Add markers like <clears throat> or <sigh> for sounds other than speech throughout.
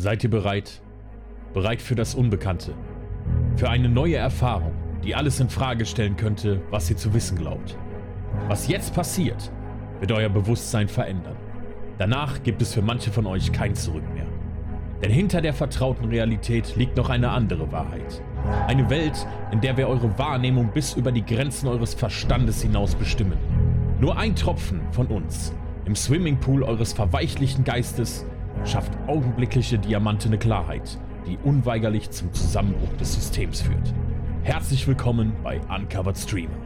Seid ihr bereit? Bereit für das Unbekannte? Für eine neue Erfahrung, die alles in Frage stellen könnte, was ihr zu wissen glaubt. Was jetzt passiert, wird euer Bewusstsein verändern. Danach gibt es für manche von euch kein Zurück mehr. Denn hinter der vertrauten Realität liegt noch eine andere Wahrheit. Eine Welt, in der wir eure Wahrnehmung bis über die Grenzen eures Verstandes hinaus bestimmen. Nur ein Tropfen von uns im Swimmingpool eures verweichlichen Geistes schafft augenblickliche diamantene Klarheit, die unweigerlich zum Zusammenbruch des Systems führt. Herzlich willkommen bei Uncovered Streamer.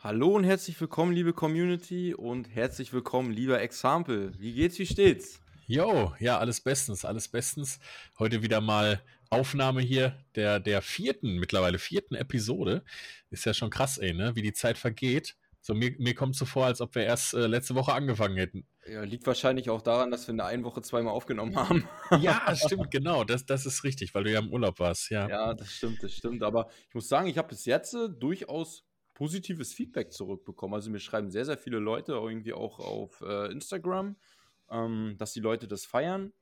Hallo und herzlich willkommen, liebe Community und herzlich willkommen, lieber Example. Wie geht's, wie steht's? Jo, ja, alles bestens, alles bestens. Heute wieder mal Aufnahme hier der, der vierten, mittlerweile vierten Episode. Ist ja schon krass, ey, ne? Wie die Zeit vergeht. So, mir, mir kommt so vor, als ob wir erst äh, letzte Woche angefangen hätten. Ja, liegt wahrscheinlich auch daran, dass wir in der einen Woche zweimal aufgenommen haben. <laughs> ja, stimmt, genau. Das, das ist richtig, weil du ja im Urlaub warst, ja. Ja, das stimmt, das stimmt. Aber ich muss sagen, ich habe bis jetzt äh, durchaus positives Feedback zurückbekommen. Also mir schreiben sehr, sehr viele Leute irgendwie auch auf äh, Instagram, ähm, dass die Leute das feiern.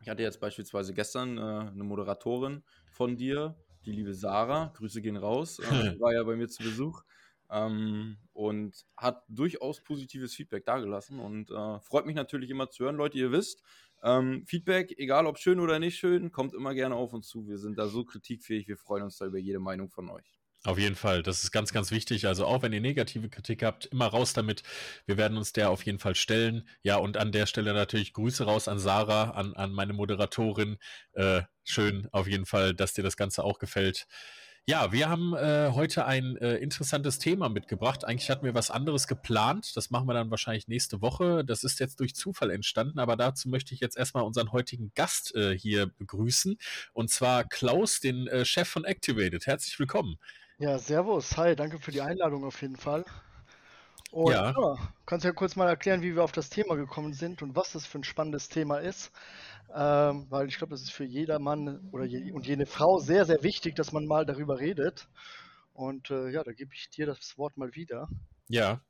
Ich hatte jetzt beispielsweise gestern äh, eine Moderatorin von dir, die liebe Sarah, Grüße gehen raus, äh, <laughs> war ja bei mir zu Besuch ähm, und hat durchaus positives Feedback dargelassen und äh, freut mich natürlich immer zu hören. Leute, ihr wisst, ähm, Feedback, egal ob schön oder nicht schön, kommt immer gerne auf uns zu. Wir sind da so kritikfähig, wir freuen uns da über jede Meinung von euch. Auf jeden Fall, das ist ganz, ganz wichtig. Also auch wenn ihr negative Kritik habt, immer raus damit. Wir werden uns der auf jeden Fall stellen. Ja, und an der Stelle natürlich Grüße raus an Sarah, an, an meine Moderatorin. Äh, schön auf jeden Fall, dass dir das Ganze auch gefällt. Ja, wir haben äh, heute ein äh, interessantes Thema mitgebracht. Eigentlich hatten wir was anderes geplant. Das machen wir dann wahrscheinlich nächste Woche. Das ist jetzt durch Zufall entstanden, aber dazu möchte ich jetzt erstmal unseren heutigen Gast äh, hier begrüßen. Und zwar Klaus, den äh, Chef von Activated. Herzlich willkommen. Ja, servus. Hi, danke für die Einladung auf jeden Fall. Und ja. ja, kannst ja kurz mal erklären, wie wir auf das Thema gekommen sind und was das für ein spannendes Thema ist. Ähm, weil ich glaube, das ist für jeder Mann oder je, und jede Frau sehr, sehr wichtig, dass man mal darüber redet. Und äh, ja, da gebe ich dir das Wort mal wieder. Ja,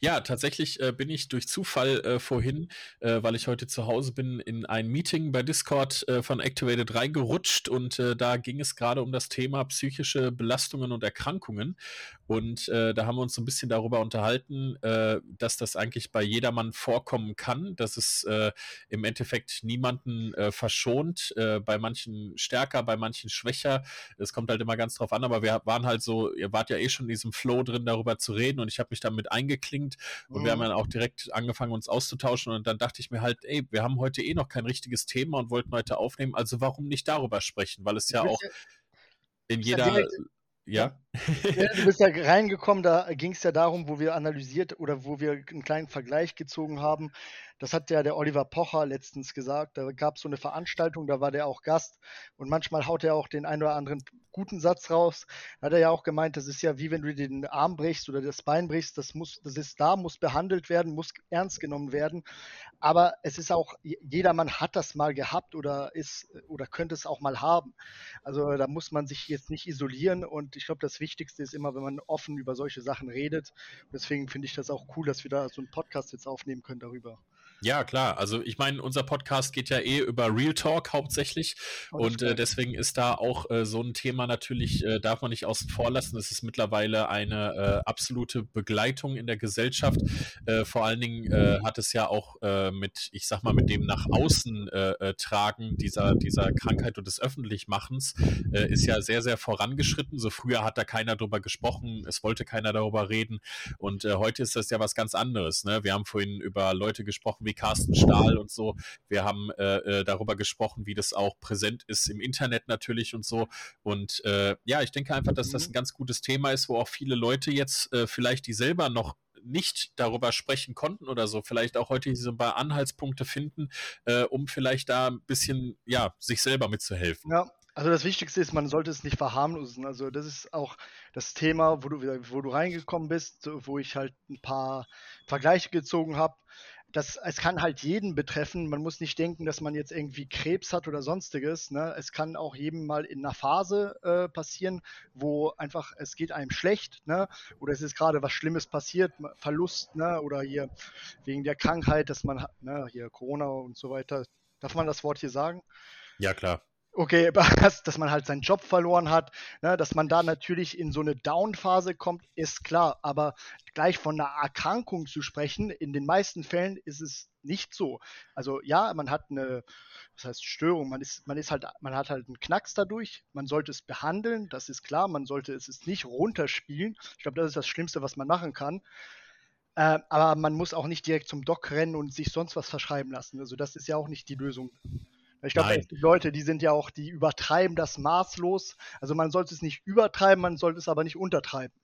ja, tatsächlich äh, bin ich durch Zufall äh, vorhin, äh, weil ich heute zu Hause bin, in ein Meeting bei Discord äh, von Activated reingerutscht und äh, da ging es gerade um das Thema psychische Belastungen und Erkrankungen. Und äh, da haben wir uns so ein bisschen darüber unterhalten, dass das eigentlich bei jedermann vorkommen kann, dass es im Endeffekt niemanden verschont, bei manchen stärker, bei manchen schwächer. Es kommt halt immer ganz drauf an, aber wir waren halt so, ihr wart ja eh schon in diesem Flow drin, darüber zu reden und ich habe mich damit eingegangen angeklingt und mhm. wir haben mhm. dann auch direkt angefangen, uns auszutauschen und dann dachte ich mir halt, ey, wir haben heute eh noch kein richtiges Thema und wollten heute aufnehmen, also warum nicht darüber sprechen, weil es ja auch in jeder ja. Ja. Du bist ja reingekommen, da ging es ja darum, wo wir analysiert oder wo wir einen kleinen Vergleich gezogen haben. Das hat ja der Oliver Pocher letztens gesagt. Da gab es so eine Veranstaltung, da war der auch Gast und manchmal haut er auch den einen oder anderen guten Satz raus. Da hat er ja auch gemeint, das ist ja wie wenn du den Arm brichst oder das Bein brichst, das muss, das ist da, muss behandelt werden, muss ernst genommen werden. Aber es ist auch, jedermann hat das mal gehabt oder ist oder könnte es auch mal haben. Also da muss man sich jetzt nicht isolieren und ich glaube, das Wichtigste ist immer, wenn man offen über solche Sachen redet. Deswegen finde ich das auch cool, dass wir da so einen Podcast jetzt aufnehmen können darüber. Ja, klar. Also ich meine, unser Podcast geht ja eh über Real Talk hauptsächlich oh, und äh, deswegen ist da auch äh, so ein Thema natürlich, äh, darf man nicht außen vor lassen. Es ist mittlerweile eine äh, absolute Begleitung in der Gesellschaft. Äh, vor allen Dingen äh, hat es ja auch mit, ich sag mal, mit dem nach außen tragen dieser, dieser Krankheit und des Öffentlichmachens ist ja sehr, sehr vorangeschritten. So früher hat da keiner drüber gesprochen, es wollte keiner darüber reden und heute ist das ja was ganz anderes. Ne? Wir haben vorhin über Leute gesprochen, wie Carsten Stahl und so. Wir haben äh, äh, darüber gesprochen, wie das auch präsent ist im Internet natürlich und so. Und äh, ja, ich denke einfach, dass das mhm. ein ganz gutes Thema ist, wo auch viele Leute jetzt äh, vielleicht die selber noch nicht darüber sprechen konnten oder so, vielleicht auch heute so ein paar Anhaltspunkte finden, äh, um vielleicht da ein bisschen, ja, sich selber mitzuhelfen. Ja, also das Wichtigste ist, man sollte es nicht verharmlosen. Also das ist auch das Thema, wo du, wo du reingekommen bist, wo ich halt ein paar Vergleiche gezogen habe das, es kann halt jeden betreffen. Man muss nicht denken, dass man jetzt irgendwie Krebs hat oder sonstiges. Ne? Es kann auch jedem mal in einer Phase äh, passieren, wo einfach es geht einem schlecht, ne? Oder es ist gerade was Schlimmes passiert, Verlust, ne? Oder hier wegen der Krankheit, dass man ne, hier Corona und so weiter. Darf man das Wort hier sagen? Ja, klar okay, <laughs> dass, man halt seinen Job verloren hat, ne, dass man da natürlich in so eine Down-Phase kommt, ist klar. Aber gleich von einer Erkrankung zu sprechen, in den meisten Fällen ist es nicht so. Also ja, man hat eine, was heißt Störung, man ist, man ist halt, man hat halt einen Knacks dadurch, man sollte es behandeln, das ist klar, man sollte es nicht runterspielen. Ich glaube, das ist das Schlimmste, was man machen kann. Äh, aber man muss auch nicht direkt zum Doc rennen und sich sonst was verschreiben lassen. Also das ist ja auch nicht die Lösung. Ich glaube, die Leute, die sind ja auch, die übertreiben das maßlos. Also man sollte es nicht übertreiben, man sollte es aber nicht untertreiben.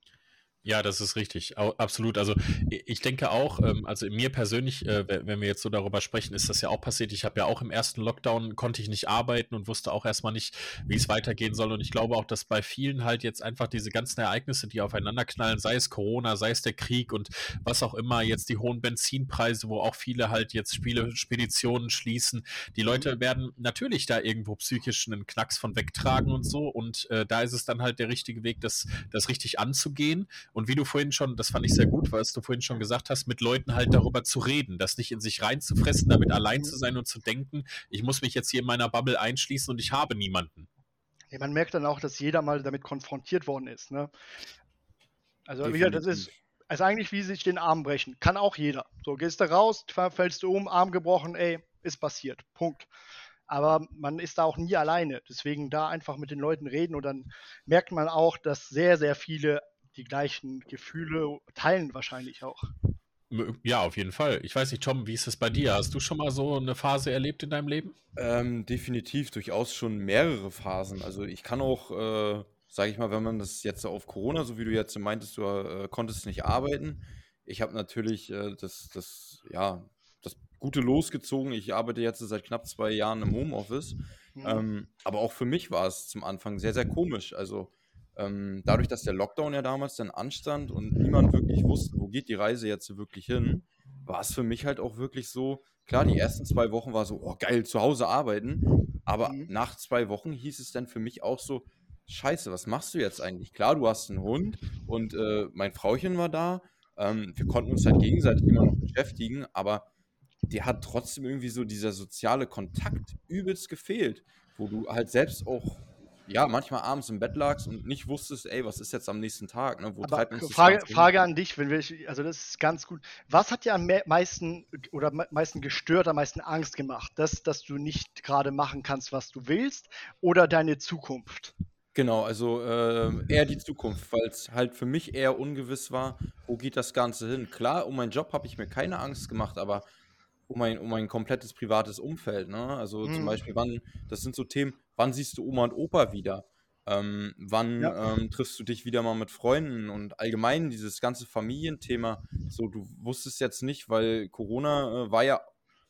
Ja, das ist richtig, absolut. Also ich denke auch, ähm, also mir persönlich, äh, wenn wir jetzt so darüber sprechen, ist das ja auch passiert. Ich habe ja auch im ersten Lockdown konnte ich nicht arbeiten und wusste auch erstmal nicht, wie es weitergehen soll. Und ich glaube auch, dass bei vielen halt jetzt einfach diese ganzen Ereignisse, die aufeinander knallen, sei es Corona, sei es der Krieg und was auch immer, jetzt die hohen Benzinpreise, wo auch viele halt jetzt Spiele, Speditionen schließen. Die Leute mhm. werden natürlich da irgendwo psychisch einen Knacks von wegtragen und so. Und äh, da ist es dann halt der richtige Weg, das, das richtig anzugehen. Und wie du vorhin schon, das fand ich sehr gut, was du vorhin schon gesagt hast, mit Leuten halt darüber zu reden, das nicht in sich reinzufressen, damit allein zu sein und zu denken, ich muss mich jetzt hier in meiner Bubble einschließen und ich habe niemanden. Ja, man merkt dann auch, dass jeder mal damit konfrontiert worden ist. Ne? Also, wieder, das ist also eigentlich wie sich den Arm brechen. Kann auch jeder. So, gehst du raus, fällst du um, Arm gebrochen, ey, ist passiert. Punkt. Aber man ist da auch nie alleine. Deswegen da einfach mit den Leuten reden und dann merkt man auch, dass sehr, sehr viele die gleichen Gefühle teilen wahrscheinlich auch. Ja, auf jeden Fall. Ich weiß nicht, Tom, wie ist es bei dir? Hast du schon mal so eine Phase erlebt in deinem Leben? Ähm, definitiv, durchaus schon mehrere Phasen. Also ich kann auch, äh, sage ich mal, wenn man das jetzt auf Corona, so wie du jetzt meintest, du äh, konntest nicht arbeiten. Ich habe natürlich äh, das, das, ja, das Gute losgezogen. Ich arbeite jetzt seit knapp zwei Jahren im Homeoffice. Mhm. Ähm, aber auch für mich war es zum Anfang sehr, sehr komisch. Also ähm, dadurch, dass der Lockdown ja damals dann anstand und niemand wirklich wusste, wo geht die Reise jetzt wirklich hin, war es für mich halt auch wirklich so, klar, die ersten zwei Wochen war so, oh geil, zu Hause arbeiten, aber mhm. nach zwei Wochen hieß es dann für mich auch so, scheiße, was machst du jetzt eigentlich? Klar, du hast einen Hund und äh, mein Frauchen war da, ähm, wir konnten uns halt gegenseitig immer noch beschäftigen, aber dir hat trotzdem irgendwie so dieser soziale Kontakt übelst gefehlt, wo du halt selbst auch ja, manchmal abends im Bett lagst und nicht wusstest, ey, was ist jetzt am nächsten Tag? Ne? Wo treibt uns Frage, Frage an dich, wenn wir, also das ist ganz gut. Was hat dir am meisten oder meisten gestört, am meisten Angst gemacht? Das, dass du nicht gerade machen kannst, was du willst, oder deine Zukunft? Genau, also äh, eher die Zukunft, weil es halt für mich eher ungewiss war, wo geht das Ganze hin. Klar, um meinen Job habe ich mir keine Angst gemacht, aber um mein, um mein komplettes privates Umfeld. Ne? Also hm. zum Beispiel, wann, das sind so Themen, wann siehst du Oma und Opa wieder? Ähm, wann ja. ähm, triffst du dich wieder mal mit Freunden und allgemein dieses ganze Familienthema? So, du wusstest jetzt nicht, weil Corona äh, war ja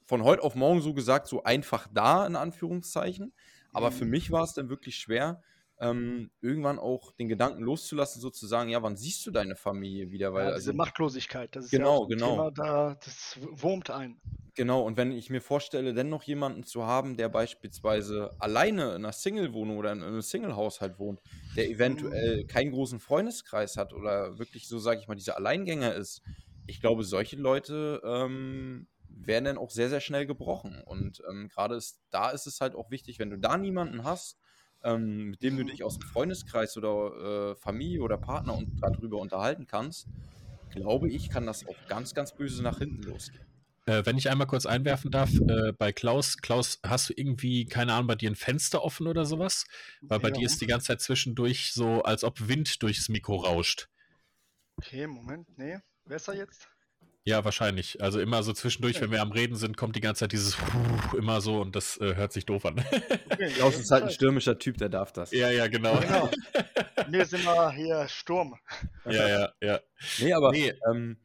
von heute auf morgen so gesagt so einfach da, in Anführungszeichen. Aber mhm. für mich war es dann wirklich schwer, ähm, irgendwann auch den Gedanken loszulassen, sozusagen, ja, wann siehst du deine Familie wieder? Weil, ja, diese also, Machtlosigkeit, das ist genau, ja genau. Thema, da, das wurmt ein. Genau, und wenn ich mir vorstelle, dennoch jemanden zu haben, der beispielsweise alleine in einer Single-Wohnung oder in einem Single-Haushalt wohnt, der eventuell mhm. keinen großen Freundeskreis hat oder wirklich so, sage ich mal, dieser Alleingänger ist, ich glaube, solche Leute ähm, werden dann auch sehr, sehr schnell gebrochen. Und ähm, gerade da ist es halt auch wichtig, wenn du da niemanden hast, ähm, mit dem du dich aus dem Freundeskreis oder äh, Familie oder Partner und darüber unterhalten kannst, glaube ich, kann das auch ganz, ganz böse nach hinten losgehen. Äh, wenn ich einmal kurz einwerfen darf, äh, bei Klaus, Klaus, hast du irgendwie, keine Ahnung, bei dir ein Fenster offen oder sowas? Weil bei ja. dir ist die ganze Zeit zwischendurch so, als ob Wind durchs Mikro rauscht. Okay, Moment, nee. Besser jetzt? Ja, wahrscheinlich. Also immer so zwischendurch, okay. wenn wir am Reden sind, kommt die ganze Zeit dieses <laughs> immer so und das äh, hört sich doof an. Okay, Klaus ist halt ein stürmischer Typ, der darf das. Ja, ja, genau. genau. <laughs> Wir sind immer hier Sturm. Ja, ja, ja. Nee, aber nee. Ähm,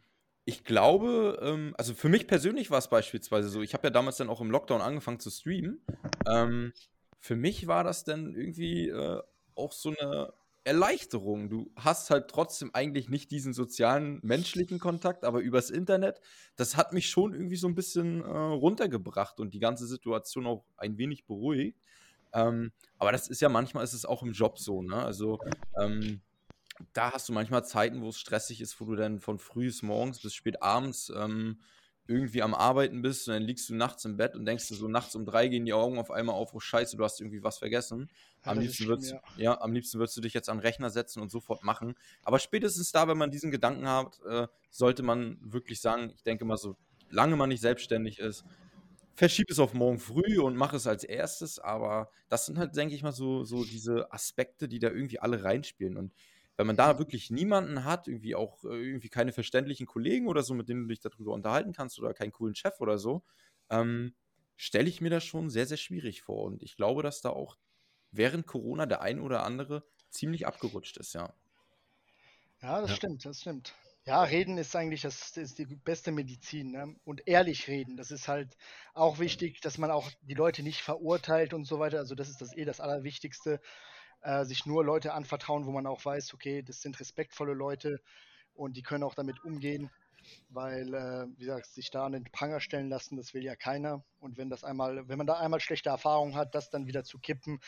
ich glaube, ähm, also für mich persönlich war es beispielsweise so, ich habe ja damals dann auch im Lockdown angefangen zu streamen. Ähm, für mich war das dann irgendwie äh, auch so eine Erleichterung. Du hast halt trotzdem eigentlich nicht diesen sozialen, menschlichen Kontakt, aber übers Internet, das hat mich schon irgendwie so ein bisschen äh, runtergebracht und die ganze Situation auch ein wenig beruhigt. Ähm, aber das ist ja manchmal ist es auch im Job so, ne? Also ähm, da hast du manchmal Zeiten, wo es stressig ist, wo du dann von frühes morgens bis spät abends ähm, irgendwie am Arbeiten bist und dann liegst du nachts im Bett und denkst du so nachts um drei gehen die Augen auf einmal auf, oh scheiße, du hast irgendwie was vergessen. Ja, am, liebsten würdest, ja. ja. am liebsten würdest du dich jetzt an den Rechner setzen und sofort machen. Aber spätestens da, wenn man diesen Gedanken hat, äh, sollte man wirklich sagen, ich denke mal so, lange man nicht selbstständig ist, verschieb es auf morgen früh und mach es als erstes. Aber das sind halt, denke ich mal, so, so diese Aspekte, die da irgendwie alle reinspielen. Und wenn man da wirklich niemanden hat, irgendwie auch äh, irgendwie keine verständlichen Kollegen oder so, mit denen du dich darüber unterhalten kannst oder keinen coolen Chef oder so, ähm, stelle ich mir das schon sehr, sehr schwierig vor. Und ich glaube, dass da auch während Corona der ein oder andere ziemlich abgerutscht ist, ja. Ja, das ja. stimmt, das stimmt. Ja, reden ist eigentlich das, das ist die beste Medizin. Ne? Und ehrlich reden, das ist halt auch wichtig, dass man auch die Leute nicht verurteilt und so weiter. Also das ist das eh das Allerwichtigste äh, sich nur Leute anvertrauen, wo man auch weiß, okay, das sind respektvolle Leute und die können auch damit umgehen, weil, äh, wie gesagt, sich da an den Pranger stellen lassen, das will ja keiner. Und wenn das einmal, wenn man da einmal schlechte Erfahrungen hat, das dann wieder zu kippen,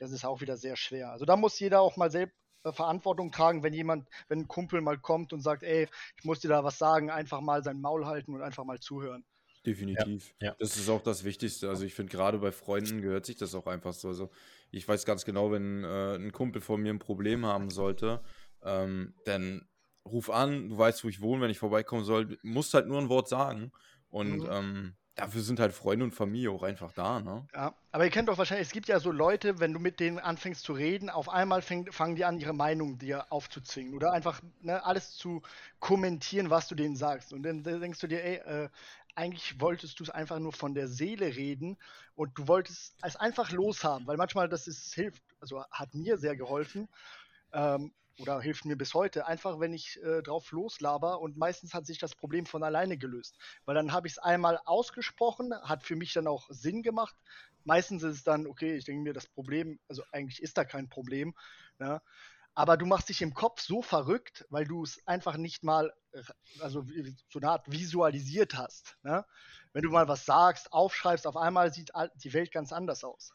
das ist auch wieder sehr schwer. Also da muss jeder auch mal selbst äh, Verantwortung tragen, wenn jemand, wenn ein Kumpel mal kommt und sagt, ey, ich muss dir da was sagen, einfach mal sein Maul halten und einfach mal zuhören. Definitiv. Ja, ja. Das ist auch das Wichtigste. Also ich finde, gerade bei Freunden gehört sich das auch einfach so. Also ich weiß ganz genau, wenn äh, ein Kumpel von mir ein Problem haben sollte, ähm, dann ruf an, du weißt, wo ich wohne, wenn ich vorbeikommen soll, musst halt nur ein Wort sagen. Und mhm. ähm, dafür sind halt Freunde und Familie auch einfach da, ne? Ja, aber ihr kennt doch wahrscheinlich, es gibt ja so Leute, wenn du mit denen anfängst zu reden, auf einmal fäng, fangen die an, ihre Meinung dir aufzuzwingen oder einfach ne, alles zu kommentieren, was du denen sagst. Und dann, denkst du dir, ey, äh, eigentlich wolltest du es einfach nur von der Seele reden und du wolltest es einfach loshaben, weil manchmal das ist, hilft, also hat mir sehr geholfen ähm, oder hilft mir bis heute, einfach wenn ich äh, drauf loslaber und meistens hat sich das Problem von alleine gelöst, weil dann habe ich es einmal ausgesprochen, hat für mich dann auch Sinn gemacht. Meistens ist es dann, okay, ich denke mir, das Problem, also eigentlich ist da kein Problem, ne? Aber du machst dich im Kopf so verrückt, weil du es einfach nicht mal, also so eine Art visualisiert hast. Ne? Wenn du mal was sagst, aufschreibst, auf einmal sieht die Welt ganz anders aus.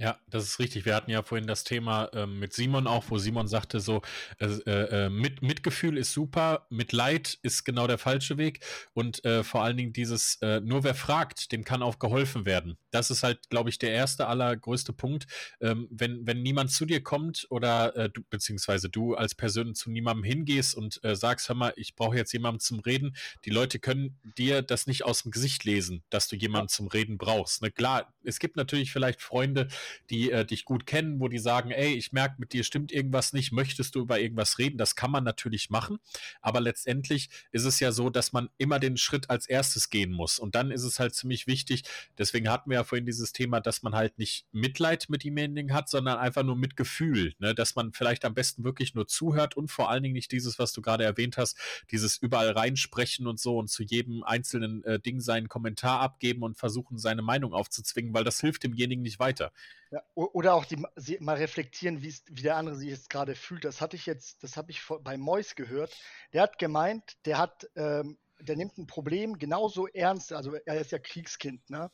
Ja, das ist richtig. Wir hatten ja vorhin das Thema ähm, mit Simon auch, wo Simon sagte so, äh, äh, mit, Mitgefühl ist super, Mitleid ist genau der falsche Weg und äh, vor allen Dingen dieses, äh, nur wer fragt, dem kann auch geholfen werden. Das ist halt, glaube ich, der erste allergrößte Punkt. Ähm, wenn, wenn niemand zu dir kommt oder äh, du, beziehungsweise du als Person zu niemandem hingehst und äh, sagst, hör mal, ich brauche jetzt jemanden zum Reden, die Leute können dir das nicht aus dem Gesicht lesen, dass du jemanden zum Reden brauchst. Ne? Klar, es gibt natürlich vielleicht Freunde, die äh, dich gut kennen, wo die sagen, ey, ich merke, mit dir stimmt irgendwas nicht, möchtest du über irgendwas reden? Das kann man natürlich machen, aber letztendlich ist es ja so, dass man immer den Schritt als erstes gehen muss und dann ist es halt ziemlich wichtig, deswegen hatten wir ja vorhin dieses Thema, dass man halt nicht Mitleid mit demjenigen hat, sondern einfach nur Mitgefühl, ne? dass man vielleicht am besten wirklich nur zuhört und vor allen Dingen nicht dieses, was du gerade erwähnt hast, dieses überall reinsprechen und so und zu jedem einzelnen äh, Ding seinen Kommentar abgeben und versuchen, seine Meinung aufzuzwingen, weil das hilft demjenigen nicht weiter. Ja, oder auch die, mal reflektieren, wie der andere sich jetzt gerade fühlt. Das hatte ich jetzt, das habe ich bei Mois gehört. Der hat gemeint, der hat, ähm, der nimmt ein Problem genauso ernst, also er ist ja Kriegskind, ne?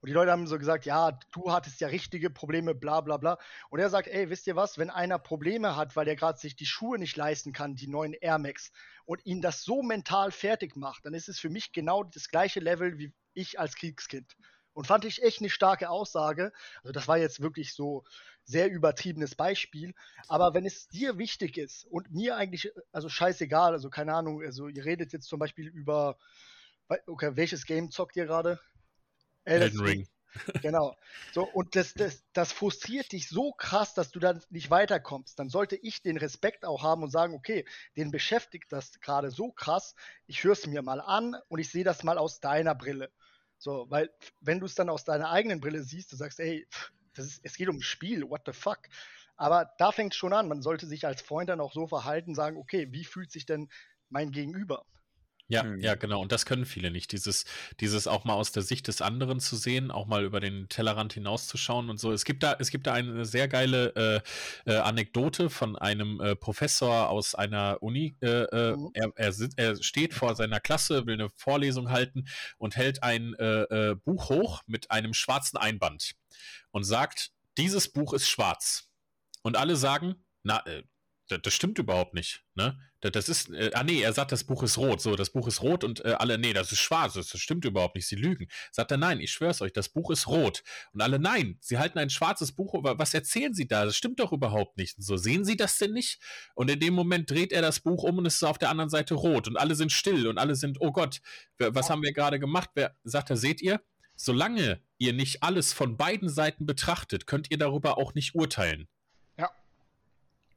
Und die Leute haben so gesagt, ja, du hattest ja richtige Probleme, bla bla bla. Und er sagt, ey, wisst ihr was, wenn einer Probleme hat, weil er gerade sich die Schuhe nicht leisten kann, die neuen Air Max, und ihn das so mental fertig macht, dann ist es für mich genau das gleiche Level wie ich als Kriegskind. Und fand ich echt eine starke Aussage. Also das war jetzt wirklich so sehr übertriebenes Beispiel. Aber wenn es dir wichtig ist und mir eigentlich, also scheißegal, also keine Ahnung, also ihr redet jetzt zum Beispiel über, okay, welches Game zockt ihr gerade? Elden Ring. Genau. So, und das, das, das frustriert dich so krass, dass du dann nicht weiterkommst. Dann sollte ich den Respekt auch haben und sagen, okay, den beschäftigt das gerade so krass, ich höre es mir mal an und ich sehe das mal aus deiner Brille. So, weil wenn du es dann aus deiner eigenen Brille siehst, du sagst, ey, das ist, es geht um ein Spiel, what the fuck. Aber da fängt es schon an. Man sollte sich als Freund dann auch so verhalten, sagen, okay, wie fühlt sich denn mein Gegenüber? Ja, mhm. ja, genau. Und das können viele nicht. Dieses, dieses auch mal aus der Sicht des anderen zu sehen, auch mal über den Tellerrand hinauszuschauen und so. Es gibt da, es gibt da eine sehr geile äh, äh, Anekdote von einem äh, Professor aus einer Uni. Äh, äh, mhm. Er, er, er, steht vor seiner Klasse, will eine Vorlesung halten und hält ein äh, Buch hoch mit einem schwarzen Einband und sagt, dieses Buch ist schwarz. Und alle sagen, na, das, das stimmt überhaupt nicht. Ne? Das, das ist, äh, ah nee, er sagt, das Buch ist rot. So, das Buch ist rot und äh, alle, nee, das ist schwarz. Das, das, stimmt überhaupt nicht. Sie lügen. Sagt er, nein, ich schwör's euch, das Buch ist rot. Und alle, nein, sie halten ein schwarzes Buch. Was erzählen sie da? Das stimmt doch überhaupt nicht. Und so, sehen sie das denn nicht? Und in dem Moment dreht er das Buch um und es ist auf der anderen Seite rot. Und alle sind still und alle sind, oh Gott, was haben wir gerade gemacht? Wer, sagt er, seht ihr? Solange ihr nicht alles von beiden Seiten betrachtet, könnt ihr darüber auch nicht urteilen.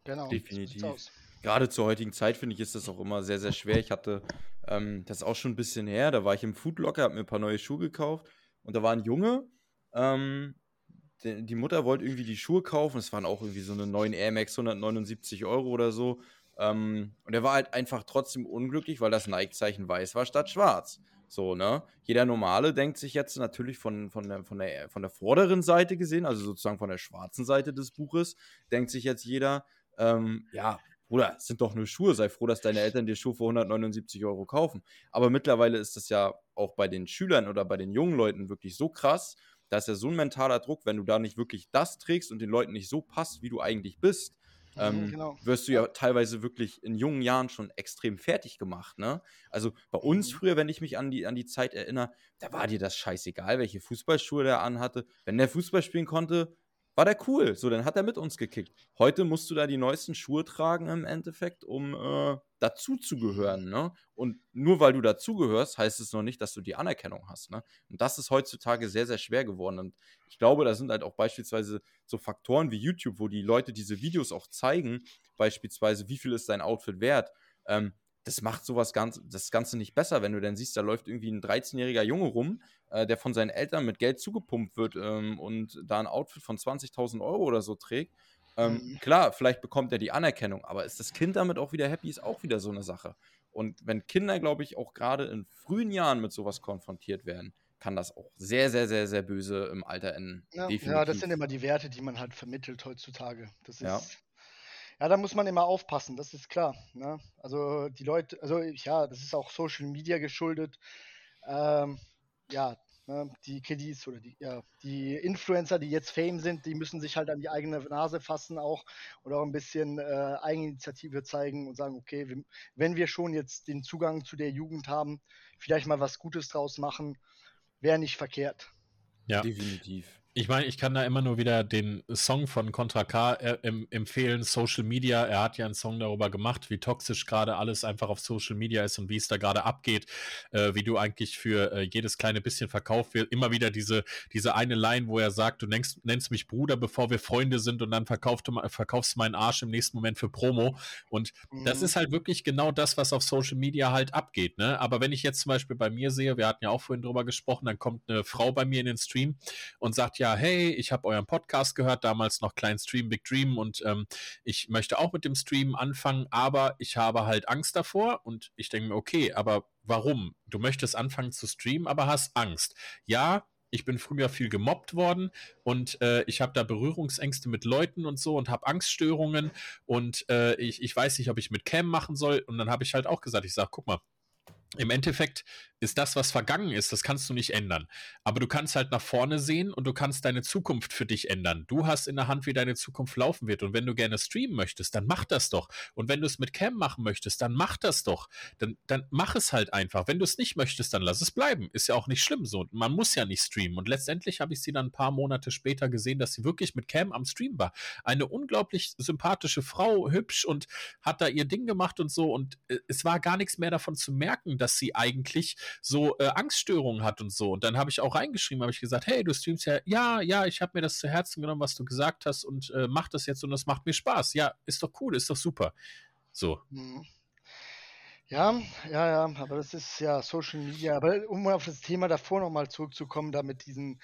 Genau. Definitiv. Gerade zur heutigen Zeit finde ich, ist das auch immer sehr, sehr schwer. Ich hatte, ähm, das auch schon ein bisschen her, da war ich im Foodlocker, habe mir ein paar neue Schuhe gekauft und da war ein Junge, ähm, die, die, Mutter wollte irgendwie die Schuhe kaufen, es waren auch irgendwie so eine neuen Air Max 179 Euro oder so. Ähm, und er war halt einfach trotzdem unglücklich, weil das Nike-Zeichen weiß war statt schwarz. So, ne? Jeder Normale denkt sich jetzt natürlich von, von, der, von, der, von der vorderen Seite gesehen, also sozusagen von der schwarzen Seite des Buches, denkt sich jetzt jeder, ähm, ja, Bruder, es sind doch nur Schuhe, sei froh, dass deine Eltern dir Schuhe für 179 Euro kaufen. Aber mittlerweile ist das ja auch bei den Schülern oder bei den jungen Leuten wirklich so krass, da ist ja so ein mentaler Druck, wenn du da nicht wirklich das trägst und den Leuten nicht so passt, wie du eigentlich bist, mhm, ähm, genau. wirst du ja teilweise wirklich in jungen Jahren schon extrem fertig gemacht. Ne? Also bei uns mhm. früher, wenn ich mich an die, an die Zeit erinnere, da war dir das scheißegal, welche Fußballschuhe der anhatte. Wenn der Fußball spielen konnte, war der cool. So, dann hat er mit uns gekickt. Heute musst du da die neuesten Schuhe tragen im Endeffekt, um äh, dazu zu gehören. Ne? Und nur weil du dazugehörst, heißt es noch nicht, dass du die Anerkennung hast. Ne? Und das ist heutzutage sehr, sehr schwer geworden. Und ich glaube, da sind halt auch beispielsweise so Faktoren wie YouTube, wo die Leute diese Videos auch zeigen, beispielsweise, wie viel ist dein Outfit wert. Ähm, das macht sowas ganz, das Ganze nicht besser, wenn du dann siehst, da läuft irgendwie ein 13-jähriger Junge rum, äh, der von seinen Eltern mit Geld zugepumpt wird ähm, und da ein Outfit von 20.000 Euro oder so trägt. Ähm, mhm. Klar, vielleicht bekommt er die Anerkennung, aber ist das Kind damit auch wieder happy, ist auch wieder so eine Sache. Und wenn Kinder, glaube ich, auch gerade in frühen Jahren mit sowas konfrontiert werden, kann das auch sehr, sehr, sehr, sehr böse im Alter enden. Ja, ja das sind immer die Werte, die man halt vermittelt heutzutage. Das ist, ja. Ja, da muss man immer aufpassen, das ist klar. Ne? Also die Leute, also ja, das ist auch Social Media geschuldet. Ähm, ja, ne, die Kiddies oder die, ja, die Influencer, die jetzt Fame sind, die müssen sich halt an die eigene Nase fassen auch oder auch ein bisschen äh, Eigeninitiative zeigen und sagen, okay, wir, wenn wir schon jetzt den Zugang zu der Jugend haben, vielleicht mal was Gutes draus machen, wäre nicht verkehrt. Ja, definitiv. Ich meine, ich kann da immer nur wieder den Song von Contra K äh, empfehlen, Social Media. Er hat ja einen Song darüber gemacht, wie toxisch gerade alles einfach auf Social Media ist und wie es da gerade abgeht, äh, wie du eigentlich für äh, jedes kleine bisschen verkauft wird. Immer wieder diese, diese eine Line, wo er sagt, du nennst, nennst mich Bruder, bevor wir Freunde sind und dann verkaufst du, verkaufst meinen Arsch im nächsten Moment für Promo. Und mhm. das ist halt wirklich genau das, was auf Social Media halt abgeht. Ne? Aber wenn ich jetzt zum Beispiel bei mir sehe, wir hatten ja auch vorhin drüber gesprochen, dann kommt eine Frau bei mir in den Stream und sagt, ja, hey, ich habe euren Podcast gehört, damals noch Klein Stream, Big Dream und ähm, ich möchte auch mit dem Stream anfangen, aber ich habe halt Angst davor und ich denke mir, okay, aber warum? Du möchtest anfangen zu streamen, aber hast Angst. Ja, ich bin früher viel gemobbt worden und äh, ich habe da Berührungsängste mit Leuten und so und habe Angststörungen und äh, ich, ich weiß nicht, ob ich mit Cam machen soll. Und dann habe ich halt auch gesagt, ich sage, guck mal, im Endeffekt ist das, was vergangen ist, das kannst du nicht ändern. Aber du kannst halt nach vorne sehen und du kannst deine Zukunft für dich ändern. Du hast in der Hand, wie deine Zukunft laufen wird. Und wenn du gerne streamen möchtest, dann mach das doch. Und wenn du es mit Cam machen möchtest, dann mach das doch. Dann, dann mach es halt einfach. Wenn du es nicht möchtest, dann lass es bleiben. Ist ja auch nicht schlimm so. Man muss ja nicht streamen. Und letztendlich habe ich sie dann ein paar Monate später gesehen, dass sie wirklich mit Cam am Stream war. Eine unglaublich sympathische Frau, hübsch und hat da ihr Ding gemacht und so. Und äh, es war gar nichts mehr davon zu merken, dass sie eigentlich so äh, Angststörungen hat und so. Und dann habe ich auch reingeschrieben, habe ich gesagt, hey, du streamst ja, ja, ja, ich habe mir das zu Herzen genommen, was du gesagt hast und äh, mach das jetzt und das macht mir Spaß. Ja, ist doch cool, ist doch super. So. Mhm. Ja, ja, ja, aber das ist ja Social Media. Aber um auf das Thema davor nochmal zurückzukommen, da mit diesen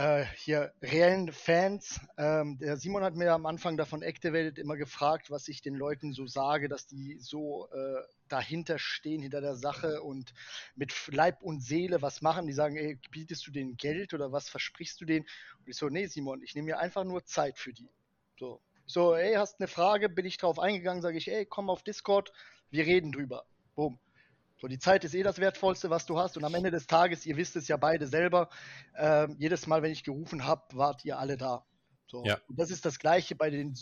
äh, hier reellen Fans. Ähm, der Simon hat mir am Anfang davon Activated immer gefragt, was ich den Leuten so sage, dass die so äh, dahinter stehen, hinter der Sache und mit Leib und Seele was machen. Die sagen, ey, bietest du denen Geld oder was versprichst du denen? Und ich so, nee, Simon, ich nehme mir einfach nur Zeit für die. So, so, ey, hast eine Frage, bin ich drauf eingegangen, sage ich, ey, komm auf Discord, wir reden drüber. Boom. So, die Zeit ist eh das Wertvollste, was du hast. Und am Ende des Tages, ihr wisst es ja beide selber, äh, jedes Mal, wenn ich gerufen habe, wart ihr alle da. So. Ja. Und das ist das Gleiche bei den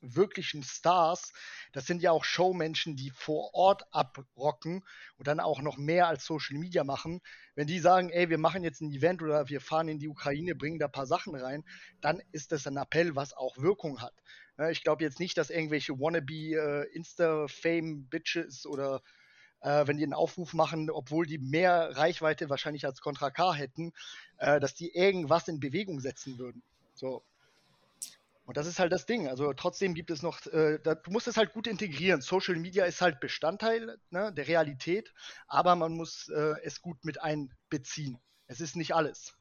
wirklichen Stars. Das sind ja auch Showmenschen, die vor Ort abrocken und dann auch noch mehr als Social Media machen. Wenn die sagen, ey, wir machen jetzt ein Event oder wir fahren in die Ukraine, bringen da ein paar Sachen rein, dann ist das ein Appell, was auch Wirkung hat. Ich glaube jetzt nicht, dass irgendwelche wannabe äh, Insta-Fame-Bitches oder äh, wenn die einen Aufruf machen, obwohl die mehr Reichweite wahrscheinlich als Contra K hätten, äh, dass die irgendwas in Bewegung setzen würden. So. Und das ist halt das Ding. Also trotzdem gibt es noch, äh, da, du musst es halt gut integrieren. Social Media ist halt Bestandteil ne, der Realität, aber man muss äh, es gut mit einbeziehen. Es ist nicht alles.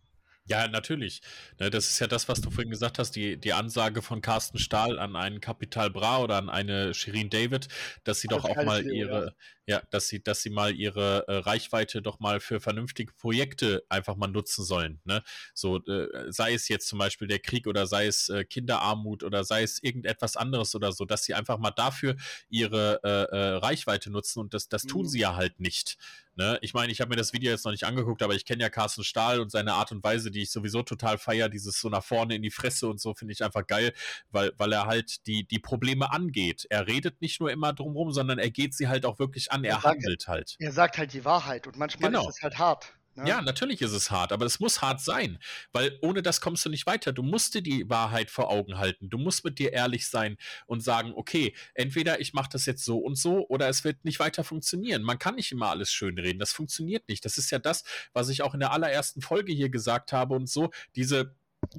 Ja, natürlich. Ne, das ist ja das, was du vorhin gesagt hast, die, die Ansage von Carsten Stahl an einen Kapital Bra oder an eine Shirin David, dass sie doch auch mal ihre, ja. dass sie, dass sie mal ihre äh, Reichweite doch mal für vernünftige Projekte einfach mal nutzen sollen. Ne? So, äh, sei es jetzt zum Beispiel der Krieg oder sei es äh, Kinderarmut oder sei es irgendetwas anderes oder so, dass sie einfach mal dafür ihre äh, äh, Reichweite nutzen und das, das tun mhm. sie ja halt nicht. Ne? Ich meine, ich habe mir das Video jetzt noch nicht angeguckt, aber ich kenne ja Carsten Stahl und seine Art und Weise, die ich sowieso total feiere, dieses so nach vorne in die Fresse und so, finde ich einfach geil, weil, weil er halt die, die Probleme angeht. Er redet nicht nur immer drumherum, sondern er geht sie halt auch wirklich an, er, er handelt halt. Er sagt halt die Wahrheit und manchmal genau. ist es halt hart. Ne? Ja, natürlich ist es hart, aber es muss hart sein, weil ohne das kommst du nicht weiter. Du musst dir die Wahrheit vor Augen halten. Du musst mit dir ehrlich sein und sagen, okay, entweder ich mache das jetzt so und so oder es wird nicht weiter funktionieren. Man kann nicht immer alles schönreden. Das funktioniert nicht. Das ist ja das, was ich auch in der allerersten Folge hier gesagt habe und so. Diese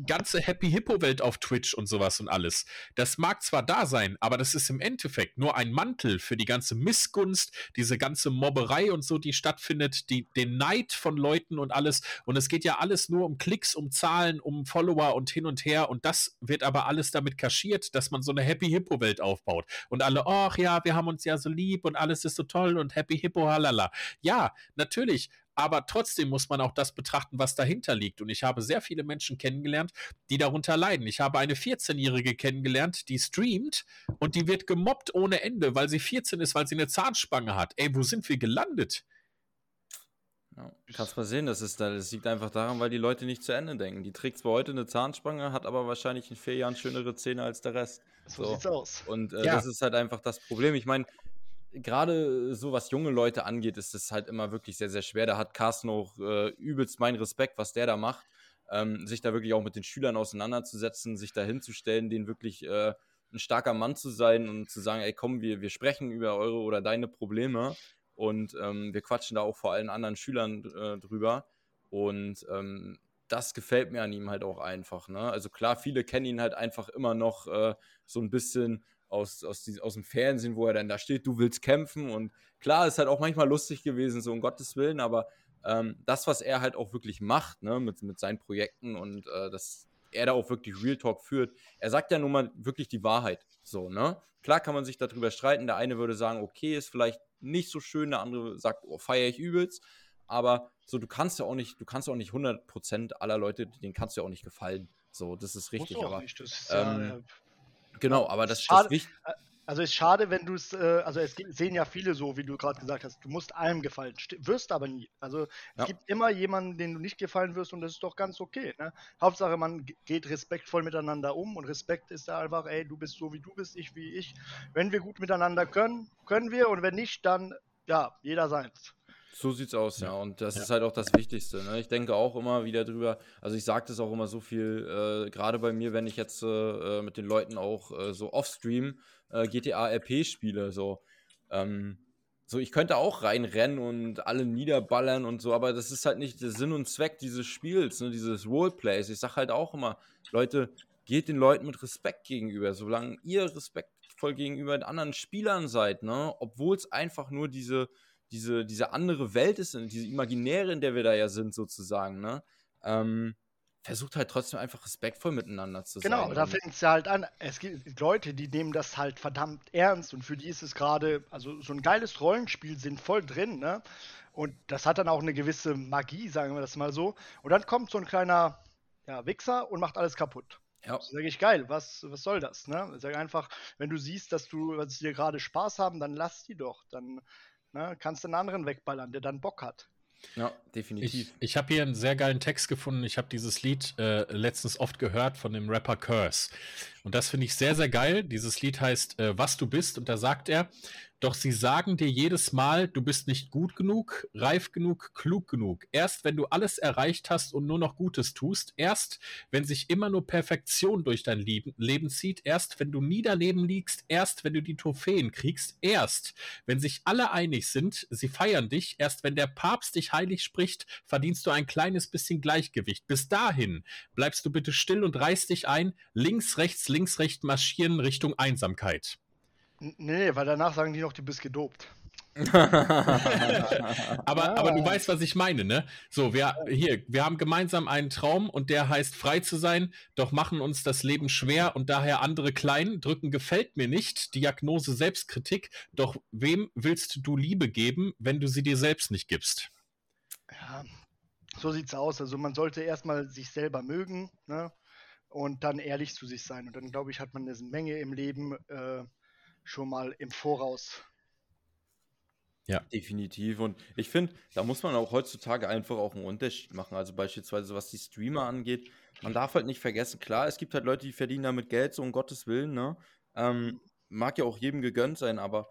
ganze Happy Hippo Welt auf Twitch und sowas und alles. Das mag zwar da sein, aber das ist im Endeffekt nur ein Mantel für die ganze Missgunst, diese ganze Mobberei und so, die stattfindet, die, den Neid von Leuten und alles. Und es geht ja alles nur um Klicks, um Zahlen, um Follower und hin und her. Und das wird aber alles damit kaschiert, dass man so eine Happy Hippo Welt aufbaut. Und alle, ach ja, wir haben uns ja so lieb und alles ist so toll und Happy Hippo, halala. Ja, natürlich aber trotzdem muss man auch das betrachten, was dahinter liegt. Und ich habe sehr viele Menschen kennengelernt, die darunter leiden. Ich habe eine 14-Jährige kennengelernt, die streamt und die wird gemobbt ohne Ende, weil sie 14 ist, weil sie eine Zahnspange hat. Ey, wo sind wir gelandet? Ja, kannst mal sehen, das, ist, das liegt einfach daran, weil die Leute nicht zu Ende denken. Die trägt zwar heute eine Zahnspange, hat aber wahrscheinlich in vier Jahren schönere Zähne als der Rest. So, so sieht's aus. Und äh, ja. das ist halt einfach das Problem. Ich meine, gerade so was junge Leute angeht, ist es halt immer wirklich sehr, sehr schwer. Da hat Carsten auch äh, übelst meinen Respekt, was der da macht. Ähm, sich da wirklich auch mit den Schülern auseinanderzusetzen, sich da hinzustellen, denen wirklich äh, ein starker Mann zu sein und zu sagen, ey komm, wir, wir sprechen über eure oder deine Probleme und ähm, wir quatschen da auch vor allen anderen Schülern äh, drüber. Und ähm, das gefällt mir an ihm halt auch einfach. Ne? Also klar, viele kennen ihn halt einfach immer noch äh, so ein bisschen aus, aus, aus dem Fernsehen, wo er dann da steht, du willst kämpfen. Und klar, ist halt auch manchmal lustig gewesen, so um Gottes Willen, aber ähm, das, was er halt auch wirklich macht, ne, mit, mit seinen Projekten und äh, dass er da auch wirklich Real Talk führt, er sagt ja nun mal wirklich die Wahrheit. So, ne? Klar kann man sich darüber streiten. Der eine würde sagen, okay, ist vielleicht nicht so schön, der andere sagt, oh, feiere ich übelst. Aber so, du kannst ja auch nicht, du kannst auch nicht 100% aller Leute, denen kannst du ja auch nicht gefallen. So, das ist richtig. Aber, nicht. Das ist ähm, ja, Genau, aber das, schade, das Also es ist schade, wenn du es, äh, also es sehen ja viele so, wie du gerade gesagt hast, du musst allem gefallen, wirst aber nie. Also es ja. gibt immer jemanden, den du nicht gefallen wirst und das ist doch ganz okay. Ne? Hauptsache, man geht respektvoll miteinander um und Respekt ist da einfach, ey, du bist so wie du bist, ich wie ich. Wenn wir gut miteinander können, können wir und wenn nicht, dann ja, jeder seins. So sieht's aus, ja. Und das ja. ist halt auch das Wichtigste. Ne? Ich denke auch immer wieder drüber, also ich sage das auch immer so viel, äh, gerade bei mir, wenn ich jetzt äh, mit den Leuten auch äh, so offstream äh, GTA RP spiele, so. Ähm, so, ich könnte auch reinrennen und alle niederballern und so, aber das ist halt nicht der Sinn und Zweck dieses Spiels, ne, dieses Roleplays. Ich sage halt auch immer, Leute, geht den Leuten mit Respekt gegenüber, solange ihr respektvoll gegenüber den anderen Spielern seid, ne, obwohl es einfach nur diese, diese, diese andere Welt ist, diese imaginäre, in der wir da ja sind, sozusagen, ne? Ähm, versucht halt trotzdem einfach respektvoll miteinander zu genau, sein. Genau, da fängt es ja halt an. Es gibt Leute, die nehmen das halt verdammt ernst und für die ist es gerade, also so ein geiles Rollenspiel sind voll drin, ne? Und das hat dann auch eine gewisse Magie, sagen wir das mal so. Und dann kommt so ein kleiner ja, Wichser und macht alles kaputt. Ja. Das sage ich geil, was, was soll das? Ne? Sage einfach, wenn du siehst, dass du, was dir gerade Spaß haben, dann lass die doch. Dann ne, kannst du einen anderen wegballern, der dann Bock hat. Ja, definitiv. Ich, ich habe hier einen sehr geilen Text gefunden. Ich habe dieses Lied äh, letztens oft gehört von dem Rapper Curse. Und das finde ich sehr, sehr geil. Dieses Lied heißt äh, Was du bist. Und da sagt er, doch sie sagen dir jedes Mal, du bist nicht gut genug, reif genug, klug genug. Erst wenn du alles erreicht hast und nur noch Gutes tust, erst wenn sich immer nur Perfektion durch dein Leben zieht, erst wenn du niederleben liegst, erst wenn du die Trophäen kriegst, erst wenn sich alle einig sind, sie feiern dich, erst wenn der Papst dich heilig spricht, verdienst du ein kleines bisschen Gleichgewicht. Bis dahin bleibst du bitte still und reißt dich ein, links, rechts, links, rechts marschieren Richtung Einsamkeit. Nee, weil danach sagen die noch, du bist gedopt. <laughs> aber, aber du weißt, was ich meine, ne? So, wir hier, wir haben gemeinsam einen Traum und der heißt frei zu sein, doch machen uns das Leben schwer und daher andere klein, drücken gefällt mir nicht, Diagnose Selbstkritik, doch wem willst du Liebe geben, wenn du sie dir selbst nicht gibst? Ja, so sieht's aus. Also man sollte erstmal sich selber mögen, ne? Und dann ehrlich zu sich sein. Und dann, glaube ich, hat man eine Menge im Leben äh, schon mal im Voraus. Ja, definitiv. Und ich finde, da muss man auch heutzutage einfach auch einen Unterschied machen. Also beispielsweise, was die Streamer angeht, man darf halt nicht vergessen, klar, es gibt halt Leute, die verdienen damit Geld, so um Gottes Willen, ne? Ähm, mag ja auch jedem gegönnt sein, aber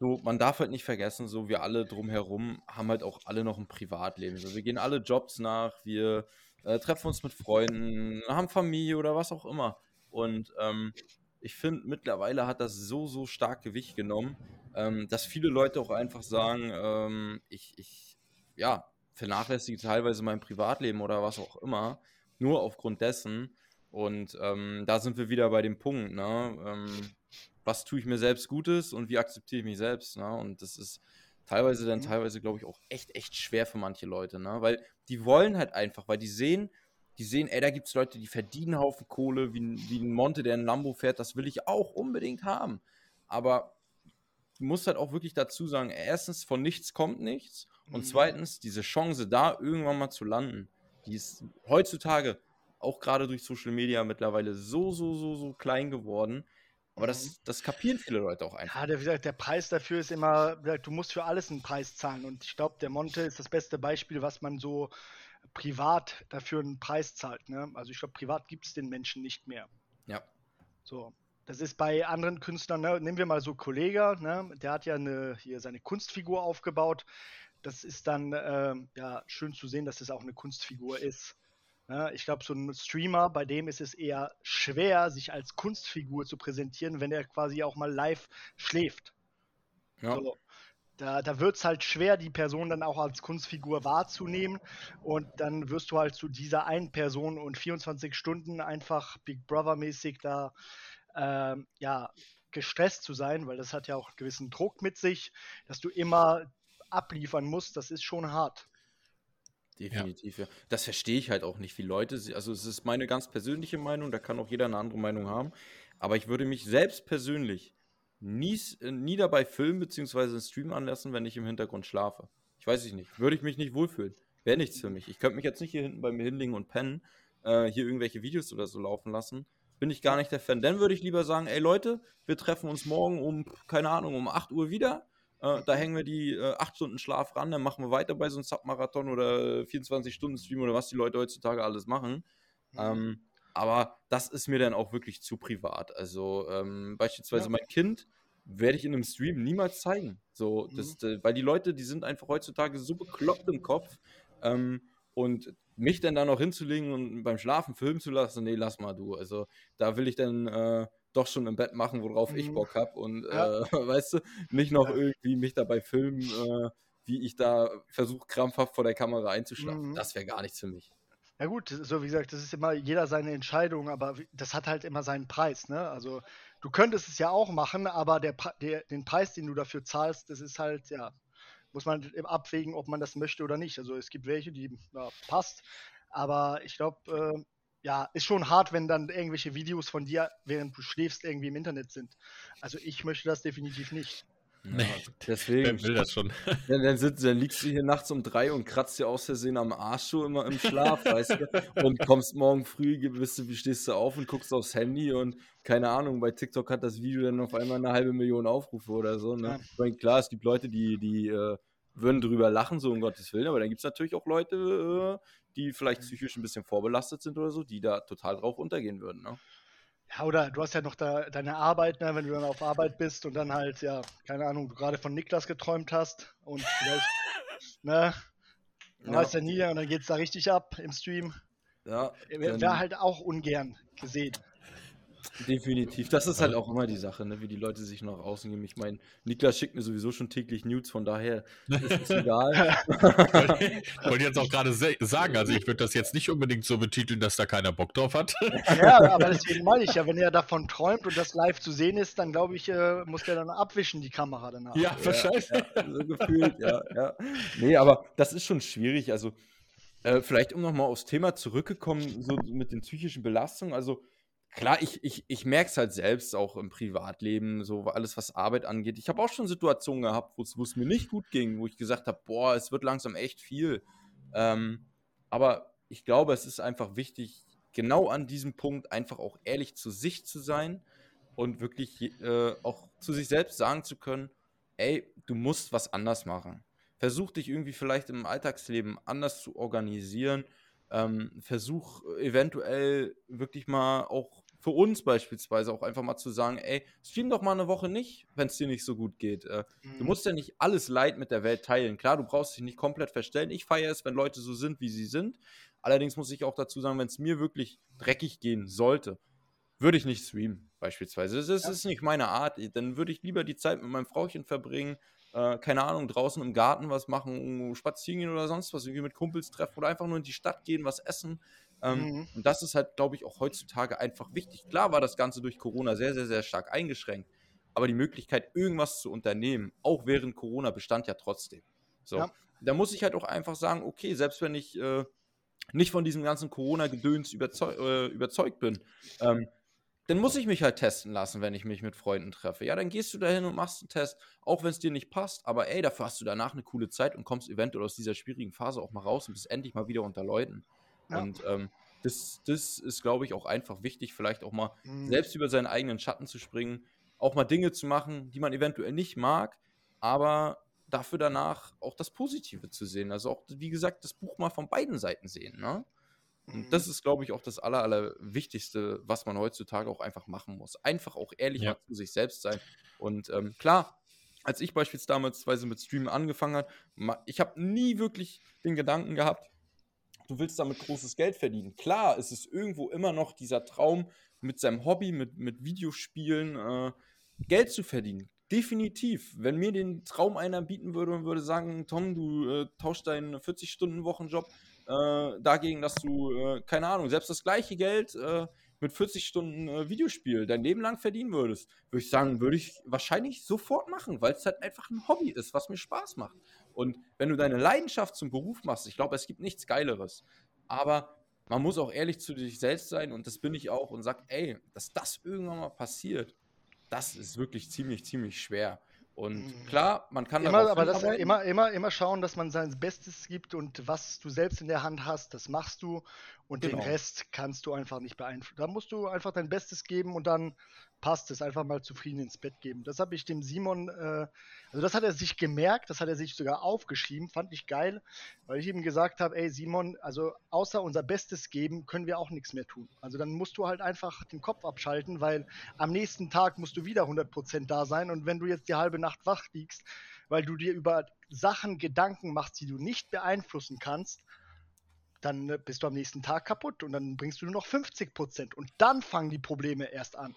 so, man darf halt nicht vergessen, so wir alle drumherum haben halt auch alle noch ein Privatleben. So, wir gehen alle Jobs nach, wir äh, treffen uns mit Freunden, haben Familie oder was auch immer. Und ähm, ich finde, mittlerweile hat das so, so stark Gewicht genommen, ähm, dass viele Leute auch einfach sagen, ähm, ich, ich, ja, vernachlässige teilweise mein Privatleben oder was auch immer, nur aufgrund dessen. Und ähm, da sind wir wieder bei dem Punkt, ne? Ähm, was tue ich mir selbst Gutes und wie akzeptiere ich mich selbst, ne? Und das ist teilweise dann mhm. teilweise, glaube ich, auch echt, echt schwer für manche Leute, ne? Weil die wollen halt einfach, weil die sehen, die sehen, ey, da gibt es Leute, die verdienen einen Haufen Kohle, wie, wie ein Monte, der ein Lambo fährt, das will ich auch unbedingt haben. Aber du musst halt auch wirklich dazu sagen, erstens, von nichts kommt nichts und mhm. zweitens, diese Chance da irgendwann mal zu landen, die ist heutzutage auch gerade durch Social Media mittlerweile so, so, so, so klein geworden. Aber das, mhm. das kapieren viele Leute auch einfach. Ja, der, der Preis dafür ist immer, du musst für alles einen Preis zahlen. Und ich glaube, der Monte ist das beste Beispiel, was man so privat dafür einen Preis zahlt. Ne? Also ich glaube, privat gibt es den Menschen nicht mehr. Ja. So. Das ist bei anderen Künstlern, ne? nehmen wir mal so Kollega, ne? der hat ja eine, hier seine Kunstfigur aufgebaut. Das ist dann äh, ja schön zu sehen, dass es das auch eine Kunstfigur ist. Ne? Ich glaube, so ein Streamer, bei dem ist es eher schwer, sich als Kunstfigur zu präsentieren, wenn er quasi auch mal live schläft. Ja. So. Da, da wird es halt schwer, die Person dann auch als Kunstfigur wahrzunehmen. Und dann wirst du halt zu dieser einen Person und 24 Stunden einfach Big Brother-mäßig da äh, ja, gestresst zu sein, weil das hat ja auch einen gewissen Druck mit sich, dass du immer abliefern musst. Das ist schon hart. Definitiv, ja. ja. Das verstehe ich halt auch nicht, wie Leute, also es ist meine ganz persönliche Meinung, da kann auch jeder eine andere Meinung haben. Aber ich würde mich selbst persönlich nie, äh, nie dabei filmen bzw. einen Stream anlassen, wenn ich im Hintergrund schlafe. Ich weiß ich nicht. Würde ich mich nicht wohlfühlen. Wäre nichts für mich. Ich könnte mich jetzt nicht hier hinten bei mir hinlegen und pennen, äh, hier irgendwelche Videos oder so laufen lassen. Bin ich gar nicht der Fan. Dann würde ich lieber sagen, ey Leute, wir treffen uns morgen um, keine Ahnung, um 8 Uhr wieder. Äh, da hängen wir die äh, 8 Stunden Schlaf ran, dann machen wir weiter bei so einem Submarathon oder 24-Stunden-Stream oder was die Leute heutzutage alles machen. Mhm. Ähm, aber das ist mir dann auch wirklich zu privat. Also ähm, beispielsweise ja. mein Kind werde ich in einem Stream niemals zeigen. So, das, mhm. weil die Leute, die sind einfach heutzutage so bekloppt im Kopf. Ähm, und mich dann da noch hinzulegen und beim Schlafen filmen zu lassen, nee, lass mal du. Also da will ich dann äh, doch schon im Bett machen, worauf mhm. ich Bock habe. Und ja. äh, <laughs> weißt du, nicht noch ja. irgendwie mich dabei filmen, äh, wie ich da versuche, krampfhaft vor der Kamera einzuschlafen. Mhm. Das wäre gar nichts für mich. Ja gut, so wie gesagt, das ist immer jeder seine Entscheidung, aber das hat halt immer seinen Preis, ne? Also du könntest es ja auch machen, aber der, der, den Preis, den du dafür zahlst, das ist halt, ja, muss man abwägen, ob man das möchte oder nicht. Also es gibt welche, die ja, passt, Aber ich glaube, äh, ja, ist schon hart, wenn dann irgendwelche Videos von dir, während du schläfst, irgendwie im Internet sind. Also ich möchte das definitiv nicht. Nee, deswegen. Wer will das schon? <laughs> Dann, dann, sitzt, dann liegst du hier nachts um drei und kratzt dir aus Versehen am Arsch so immer im Schlaf, <laughs> weißt du? Und kommst morgen früh, bist du, stehst du auf und guckst aufs Handy und keine Ahnung, bei TikTok hat das Video dann auf einmal eine halbe Million Aufrufe oder so. Ne? Ja. Ich meine, klar, es gibt Leute, die, die äh, würden drüber lachen, so um Gottes Willen, aber dann gibt es natürlich auch Leute, äh, die vielleicht psychisch ein bisschen vorbelastet sind oder so, die da total drauf untergehen würden. Ne? Ja, oder du hast ja noch da, deine Arbeit, ne, wenn du dann auf Arbeit bist und dann halt, ja, keine Ahnung, du gerade von Niklas geträumt hast und vielleicht, <laughs> ne, man ja. weiß ja nie, und dann geht es da richtig ab im Stream. Ja. Wäre halt auch ungern gesehen. Definitiv. Das ist halt auch immer die Sache, ne? wie die Leute sich noch außen geben. Ich meine, Niklas schickt mir sowieso schon täglich Nudes, von daher ist es egal. <laughs> ich wollte jetzt auch gerade sagen, also ich würde das jetzt nicht unbedingt so betiteln, dass da keiner Bock drauf hat. <laughs> ja, aber deswegen meine ich ja, wenn er davon träumt und das live zu sehen ist, dann glaube ich, äh, muss der dann abwischen, die Kamera danach. Ja, wahrscheinlich. Ja, ja, so gefühlt, ja, ja. Nee, aber das ist schon schwierig. Also, äh, vielleicht um nochmal aufs Thema zurückgekommen, so mit den psychischen Belastungen. Also, klar, ich, ich, ich merke es halt selbst auch im Privatleben, so alles, was Arbeit angeht. Ich habe auch schon Situationen gehabt, wo es mir nicht gut ging, wo ich gesagt habe, boah, es wird langsam echt viel. Ähm, aber ich glaube, es ist einfach wichtig, genau an diesem Punkt einfach auch ehrlich zu sich zu sein und wirklich äh, auch zu sich selbst sagen zu können, ey, du musst was anders machen. Versuch dich irgendwie vielleicht im Alltagsleben anders zu organisieren. Ähm, versuch eventuell wirklich mal auch für uns beispielsweise auch einfach mal zu sagen, ey, stream doch mal eine Woche nicht, wenn es dir nicht so gut geht. Äh, mhm. Du musst ja nicht alles Leid mit der Welt teilen. Klar, du brauchst dich nicht komplett verstellen. Ich feiere es, wenn Leute so sind, wie sie sind. Allerdings muss ich auch dazu sagen, wenn es mir wirklich dreckig gehen sollte, würde ich nicht streamen, beispielsweise. Das ist, ja. ist nicht meine Art. Dann würde ich lieber die Zeit mit meinem Frauchen verbringen, äh, keine Ahnung, draußen im Garten was machen, spazieren gehen oder sonst was, irgendwie mit Kumpels treffen oder einfach nur in die Stadt gehen, was essen. Ähm, mhm. Und das ist halt, glaube ich, auch heutzutage einfach wichtig. Klar war das Ganze durch Corona sehr, sehr, sehr stark eingeschränkt, aber die Möglichkeit, irgendwas zu unternehmen, auch während Corona, bestand ja trotzdem. So, ja. da muss ich halt auch einfach sagen, okay, selbst wenn ich äh, nicht von diesem ganzen Corona-Gedöns überzeug, äh, überzeugt bin, ähm, dann muss ich mich halt testen lassen, wenn ich mich mit Freunden treffe. Ja, dann gehst du dahin und machst einen Test, auch wenn es dir nicht passt. Aber ey, dafür hast du danach eine coole Zeit und kommst eventuell aus dieser schwierigen Phase auch mal raus und bist endlich mal wieder unter Leuten. Ja. Und ähm, das, das ist, glaube ich, auch einfach wichtig, vielleicht auch mal mhm. selbst über seinen eigenen Schatten zu springen, auch mal Dinge zu machen, die man eventuell nicht mag, aber dafür danach auch das Positive zu sehen. Also auch, wie gesagt, das Buch mal von beiden Seiten sehen. Ne? Und mhm. das ist, glaube ich, auch das Aller, Allerwichtigste, was man heutzutage auch einfach machen muss. Einfach auch ehrlich ja. zu sich selbst sein. Und ähm, klar, als ich beispielsweise mit Streamen angefangen habe, ich habe nie wirklich den Gedanken gehabt, du willst damit großes Geld verdienen. Klar, es ist irgendwo immer noch dieser Traum, mit seinem Hobby, mit, mit Videospielen äh, Geld zu verdienen. Definitiv. Wenn mir den Traum einer bieten würde und würde sagen, Tom, du äh, tauschst deinen 40-Stunden-Wochenjob äh, dagegen, dass du, äh, keine Ahnung, selbst das gleiche Geld äh, mit 40 Stunden äh, Videospiel dein Leben lang verdienen würdest, würde ich sagen, würde ich wahrscheinlich sofort machen, weil es halt einfach ein Hobby ist, was mir Spaß macht. Und wenn du deine Leidenschaft zum Beruf machst, ich glaube, es gibt nichts Geileres. Aber man muss auch ehrlich zu sich selbst sein und das bin ich auch und sag, ey, dass das irgendwann mal passiert, das ist wirklich ziemlich, ziemlich schwer. Und mhm. klar, man kann immer, aber das immer, immer, immer schauen, dass man sein Bestes gibt und was du selbst in der Hand hast, das machst du und genau. den Rest kannst du einfach nicht beeinflussen. Da musst du einfach dein Bestes geben und dann passt es, einfach mal zufrieden ins Bett geben. Das habe ich dem Simon, äh, also das hat er sich gemerkt, das hat er sich sogar aufgeschrieben, fand ich geil, weil ich ihm gesagt habe, ey Simon, also außer unser Bestes geben, können wir auch nichts mehr tun. Also dann musst du halt einfach den Kopf abschalten, weil am nächsten Tag musst du wieder 100% da sein und wenn du jetzt die halbe Nacht wach liegst, weil du dir über Sachen Gedanken machst, die du nicht beeinflussen kannst, dann äh, bist du am nächsten Tag kaputt und dann bringst du nur noch 50 Prozent und dann fangen die Probleme erst an.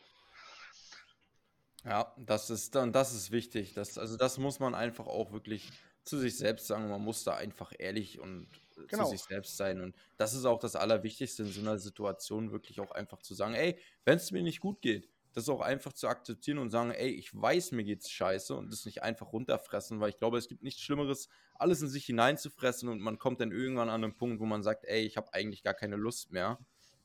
Ja, das ist dann, das ist wichtig. Das, also das muss man einfach auch wirklich zu sich selbst sagen. Man muss da einfach ehrlich und genau. zu sich selbst sein. Und das ist auch das Allerwichtigste in so einer Situation, wirklich auch einfach zu sagen, ey, wenn es mir nicht gut geht, das auch einfach zu akzeptieren und sagen, ey, ich weiß, mir geht's scheiße und das nicht einfach runterfressen, weil ich glaube, es gibt nichts Schlimmeres, alles in sich hineinzufressen und man kommt dann irgendwann an einen Punkt, wo man sagt, ey, ich habe eigentlich gar keine Lust mehr,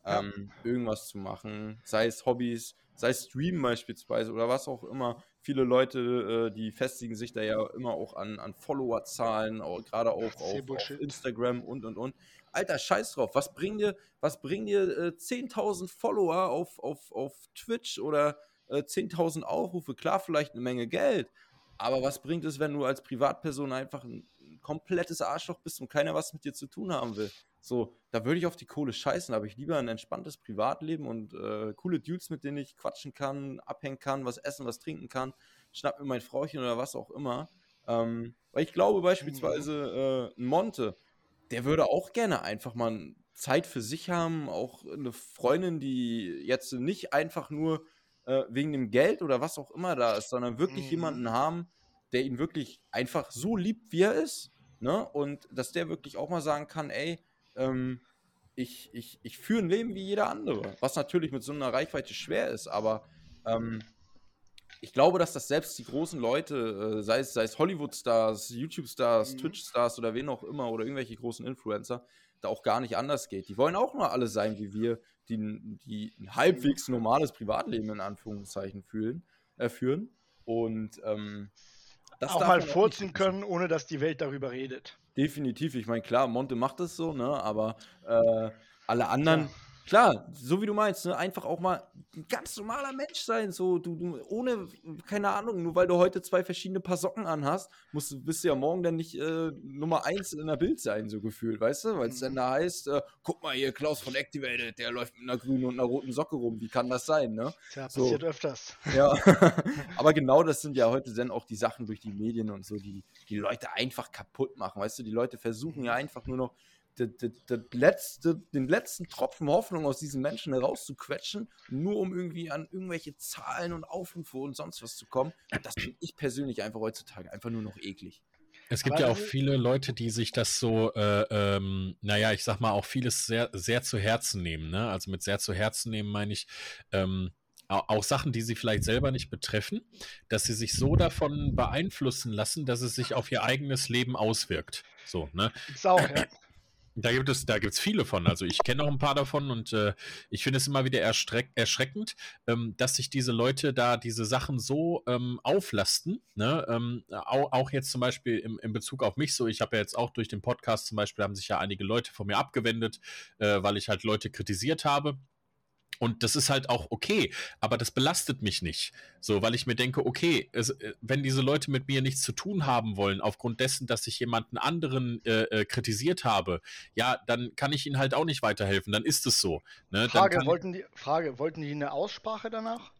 ja. ähm, irgendwas zu machen, sei es Hobbys, sei es Streamen beispielsweise oder was auch immer. Viele Leute, äh, die festigen sich da ja immer auch an, an Followerzahlen, gerade auch auf, auf, Instagram und und und. Alter, scheiß drauf. Was bringen dir, was bringen dir äh, 10.000 Follower auf, auf, auf Twitch oder äh, 10.000 Aufrufe? Klar, vielleicht eine Menge Geld. Aber was bringt es, wenn du als Privatperson einfach ein, ein komplettes Arschloch bist und keiner was mit dir zu tun haben will? So, da würde ich auf die Kohle scheißen, aber ich lieber ein entspanntes Privatleben und äh, coole Dudes, mit denen ich quatschen kann, abhängen kann, was essen, was trinken kann, schnapp mir mein Frauchen oder was auch immer. Ähm, weil ich glaube beispielsweise, äh, ein Monte, der würde auch gerne einfach mal Zeit für sich haben, auch eine Freundin, die jetzt nicht einfach nur äh, wegen dem Geld oder was auch immer da ist, sondern wirklich mhm. jemanden haben, der ihn wirklich einfach so liebt, wie er ist. Ne? Und dass der wirklich auch mal sagen kann, ey, ähm, ich, ich, ich führe ein Leben wie jeder andere. Was natürlich mit so einer Reichweite schwer ist, aber ähm, ich glaube, dass das selbst die großen Leute, äh, sei es, sei es Hollywood-Stars, YouTube-Stars, mhm. Twitch-Stars oder wen auch immer oder irgendwelche großen Influencer, da auch gar nicht anders geht. Die wollen auch nur alle sein wie wir, die, die ein halbwegs normales Privatleben in Anführungszeichen fühlen, äh, führen. Und ähm, das auch mal furzen können, ohne dass die Welt darüber redet. Definitiv. Ich meine, klar, Monte macht das so, ne? Aber äh, alle anderen. Klar Klar, so wie du meinst, ne? einfach auch mal ein ganz normaler Mensch sein, so du, du ohne keine Ahnung, nur weil du heute zwei verschiedene Paar Socken anhast, musst bist du ja morgen dann nicht äh, Nummer eins in der Bild sein, so gefühlt, weißt du, weil es dann mhm. da heißt, äh, guck mal hier Klaus von Activated, der läuft mit einer grünen und einer roten Socke rum, wie kann das sein, ne? Tja, so. passiert öfters. Ja, <laughs> <laughs> aber genau das sind ja heute dann auch die Sachen durch die Medien und so, die die Leute einfach kaputt machen, weißt du, die Leute versuchen ja einfach nur noch das, das, letzte, den letzten Tropfen Hoffnung aus diesen Menschen herauszuquetschen, nur um irgendwie an irgendwelche Zahlen und Aufrufe und sonst was zu kommen. Das finde ich persönlich einfach heutzutage einfach nur noch eklig. Es gibt Aber ja auch viele Leute, die sich das so, äh, ähm, naja, ich sag mal, auch vieles sehr, sehr zu Herzen nehmen. Ne? Also mit sehr zu Herzen nehmen meine ich, ähm, auch Sachen, die sie vielleicht selber nicht betreffen, dass sie sich so davon beeinflussen lassen, dass es sich auf ihr eigenes Leben auswirkt. So, ne? Ist auch, ja. <clears throat> Da gibt es, da gibt viele von. Also ich kenne auch ein paar davon und äh, ich finde es immer wieder erschreck erschreckend, ähm, dass sich diese Leute da diese Sachen so ähm, auflasten. Ne? Ähm, auch, auch, jetzt zum Beispiel im, in Bezug auf mich so. Ich habe ja jetzt auch durch den Podcast zum Beispiel haben sich ja einige Leute von mir abgewendet, äh, weil ich halt Leute kritisiert habe. Und das ist halt auch okay, aber das belastet mich nicht. So, weil ich mir denke, okay, es, äh, wenn diese Leute mit mir nichts zu tun haben wollen, aufgrund dessen, dass ich jemanden anderen äh, äh, kritisiert habe, ja, dann kann ich ihnen halt auch nicht weiterhelfen. Dann ist es so. Ne? Frage, wollten die, Frage, wollten die eine Aussprache danach?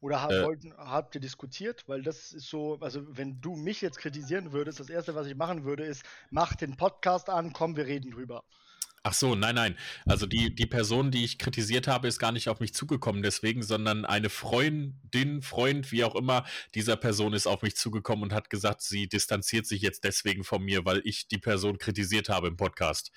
Oder hab, äh, wollten, habt ihr diskutiert? Weil das ist so, also wenn du mich jetzt kritisieren würdest, das Erste, was ich machen würde, ist, mach den Podcast an, komm, wir reden drüber. Ach so, nein, nein. Also die, die Person, die ich kritisiert habe, ist gar nicht auf mich zugekommen deswegen, sondern eine Freundin, Freund, wie auch immer, dieser Person ist auf mich zugekommen und hat gesagt, sie distanziert sich jetzt deswegen von mir, weil ich die Person kritisiert habe im Podcast.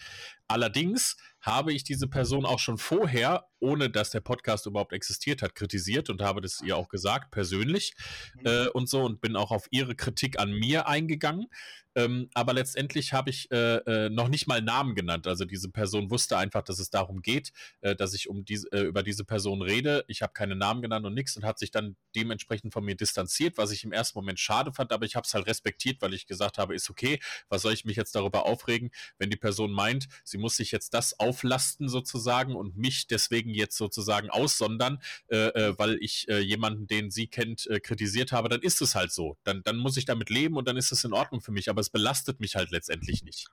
Allerdings habe ich diese Person auch schon vorher, ohne dass der Podcast überhaupt existiert hat, kritisiert und habe das ihr auch gesagt, persönlich mhm. äh, und so und bin auch auf ihre Kritik an mir eingegangen. Ähm, aber letztendlich habe ich äh, äh, noch nicht mal Namen genannt. Also diese Person wusste einfach, dass es darum geht, äh, dass ich um diese, äh, über diese Person rede. Ich habe keine Namen genannt und nichts und hat sich dann dementsprechend von mir distanziert, was ich im ersten Moment schade fand, aber ich habe es halt respektiert, weil ich gesagt habe, ist okay, was soll ich mich jetzt darüber aufregen, wenn die Person meint, sie muss sich jetzt das auflasten sozusagen und mich deswegen jetzt sozusagen aussondern, äh, äh, weil ich jemanden, den sie kennt, kritisiert habe, dann ist es halt so. Dann, dann muss ich damit leben und dann ist es in Ordnung für mich. Aber es belastet mich halt letztendlich nicht.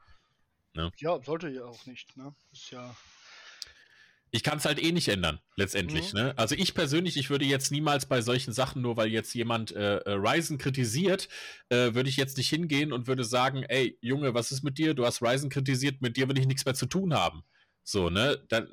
Ne? Ja, sollte ja auch nicht. Ne? Ist ja. Ich kann es halt eh nicht ändern, letztendlich. Mhm. Ne? Also ich persönlich, ich würde jetzt niemals bei solchen Sachen, nur weil jetzt jemand äh, äh, Ryzen kritisiert, äh, würde ich jetzt nicht hingehen und würde sagen, ey, Junge, was ist mit dir? Du hast Ryzen kritisiert, mit dir will ich nichts mehr zu tun haben. So, ne? Dann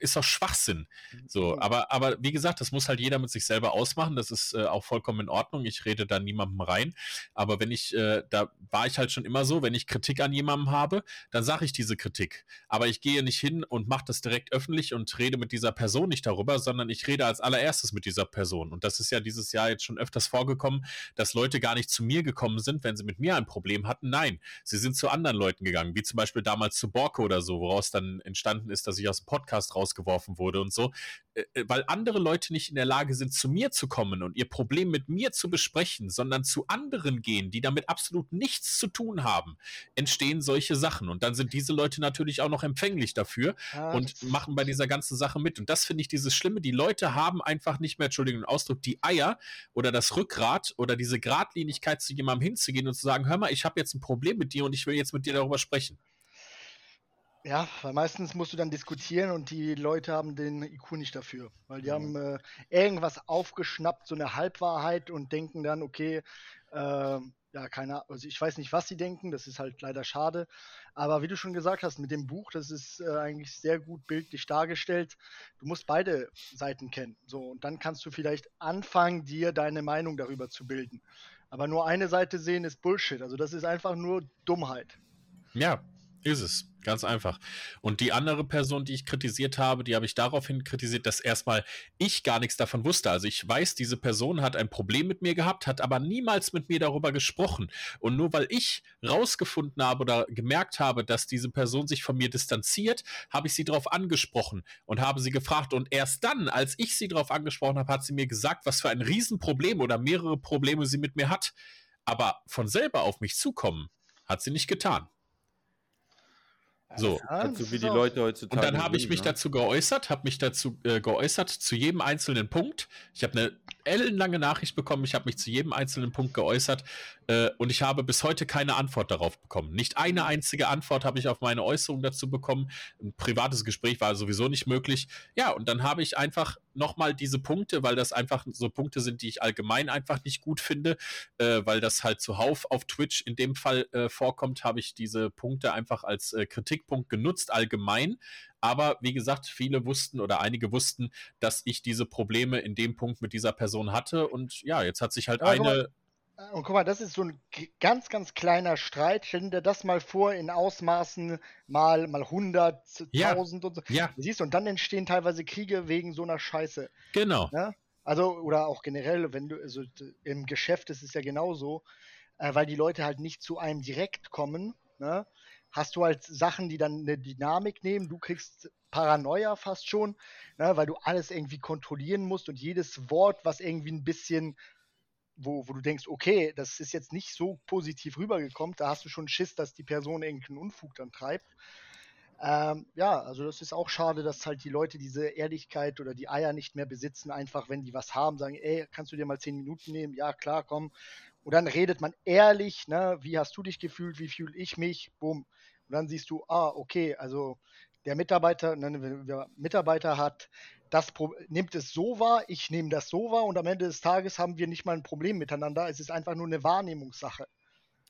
ist doch Schwachsinn. So, aber, aber wie gesagt, das muss halt jeder mit sich selber ausmachen. Das ist äh, auch vollkommen in Ordnung. Ich rede da niemandem rein. Aber wenn ich, äh, da war ich halt schon immer so, wenn ich Kritik an jemandem habe, dann sage ich diese Kritik. Aber ich gehe nicht hin und mache das direkt öffentlich und rede mit dieser Person nicht darüber, sondern ich rede als allererstes mit dieser Person. Und das ist ja dieses Jahr jetzt schon öfters vorgekommen, dass Leute gar nicht zu mir gekommen sind, wenn sie mit mir ein Problem hatten. Nein, sie sind zu anderen Leuten gegangen, wie zum Beispiel damals zu Borke oder so, woraus dann entstanden ist, dass ich aus dem Podcast rausgeworfen wurde und so. Äh, äh, weil andere Leute nicht in der Lage sind, zu mir zu kommen und ihr Problem mit mir zu besprechen, sondern zu anderen gehen, die damit absolut nichts zu tun haben, entstehen solche Sachen. Und dann sind diese Leute natürlich auch noch empfänglich dafür ah, und machen bei dieser ganzen Sache mit. Und das finde ich dieses Schlimme. Die Leute haben einfach nicht mehr, Entschuldigung, den Ausdruck, die Eier oder das Rückgrat oder diese Gradlinigkeit zu jemandem hinzugehen und zu sagen, hör mal, ich habe jetzt ein Problem mit dir und ich will jetzt mit dir darüber sprechen. Ja, weil meistens musst du dann diskutieren und die Leute haben den IQ nicht dafür. Weil die mhm. haben äh, irgendwas aufgeschnappt, so eine Halbwahrheit und denken dann, okay, äh, ja, keine also ich weiß nicht, was sie denken, das ist halt leider schade. Aber wie du schon gesagt hast, mit dem Buch, das ist äh, eigentlich sehr gut bildlich dargestellt. Du musst beide Seiten kennen. So, und dann kannst du vielleicht anfangen, dir deine Meinung darüber zu bilden. Aber nur eine Seite sehen ist Bullshit. Also das ist einfach nur Dummheit. Ja, ist es. Ganz einfach. Und die andere Person, die ich kritisiert habe, die habe ich daraufhin kritisiert, dass erstmal ich gar nichts davon wusste. Also ich weiß, diese Person hat ein Problem mit mir gehabt, hat aber niemals mit mir darüber gesprochen. Und nur weil ich rausgefunden habe oder gemerkt habe, dass diese Person sich von mir distanziert, habe ich sie darauf angesprochen und habe sie gefragt. Und erst dann, als ich sie darauf angesprochen habe, hat sie mir gesagt, was für ein Riesenproblem oder mehrere Probleme sie mit mir hat. Aber von selber auf mich zukommen, hat sie nicht getan. So. Ja, so wie die Leute heutzutage. Und dann habe ich mich ne? dazu geäußert, habe mich dazu äh, geäußert zu jedem einzelnen Punkt. Ich habe eine ellenlange Nachricht bekommen, ich habe mich zu jedem einzelnen Punkt geäußert äh, und ich habe bis heute keine Antwort darauf bekommen. Nicht eine einzige Antwort habe ich auf meine Äußerung dazu bekommen. Ein privates Gespräch war sowieso nicht möglich. Ja, und dann habe ich einfach nochmal diese Punkte, weil das einfach so Punkte sind, die ich allgemein einfach nicht gut finde, äh, weil das halt zuhauf auf Twitch in dem Fall äh, vorkommt, habe ich diese Punkte einfach als äh, Kritikpunkt genutzt, allgemein. Aber wie gesagt, viele wussten oder einige wussten, dass ich diese Probleme in dem Punkt mit dieser Person hatte. Und ja, jetzt hat sich halt Aber eine und guck mal, das ist so ein ganz, ganz kleiner Streit. Stell dir das mal vor in Ausmaßen mal, mal 100, ja. 1000 und so. Ja. Siehst du, und dann entstehen teilweise Kriege wegen so einer Scheiße. Genau. Ja? Also, oder auch generell, wenn du, also im Geschäft ist es ja genauso, äh, weil die Leute halt nicht zu einem direkt kommen, ne? Hast du halt Sachen, die dann eine Dynamik nehmen. Du kriegst Paranoia fast schon, ne? weil du alles irgendwie kontrollieren musst und jedes Wort, was irgendwie ein bisschen wo, wo du denkst, okay, das ist jetzt nicht so positiv rübergekommen, da hast du schon Schiss, dass die Person irgendeinen Unfug dann treibt. Ähm, ja, also das ist auch schade, dass halt die Leute diese Ehrlichkeit oder die Eier nicht mehr besitzen, einfach wenn die was haben, sagen, ey, kannst du dir mal zehn Minuten nehmen? Ja, klar, komm. Und dann redet man ehrlich, ne, wie hast du dich gefühlt, wie fühle ich mich, bumm. Und dann siehst du, ah, okay, also der Mitarbeiter, ne, wer Mitarbeiter hat, das nimmt es so wahr, ich nehme das so wahr und am Ende des Tages haben wir nicht mal ein Problem miteinander. Es ist einfach nur eine Wahrnehmungssache.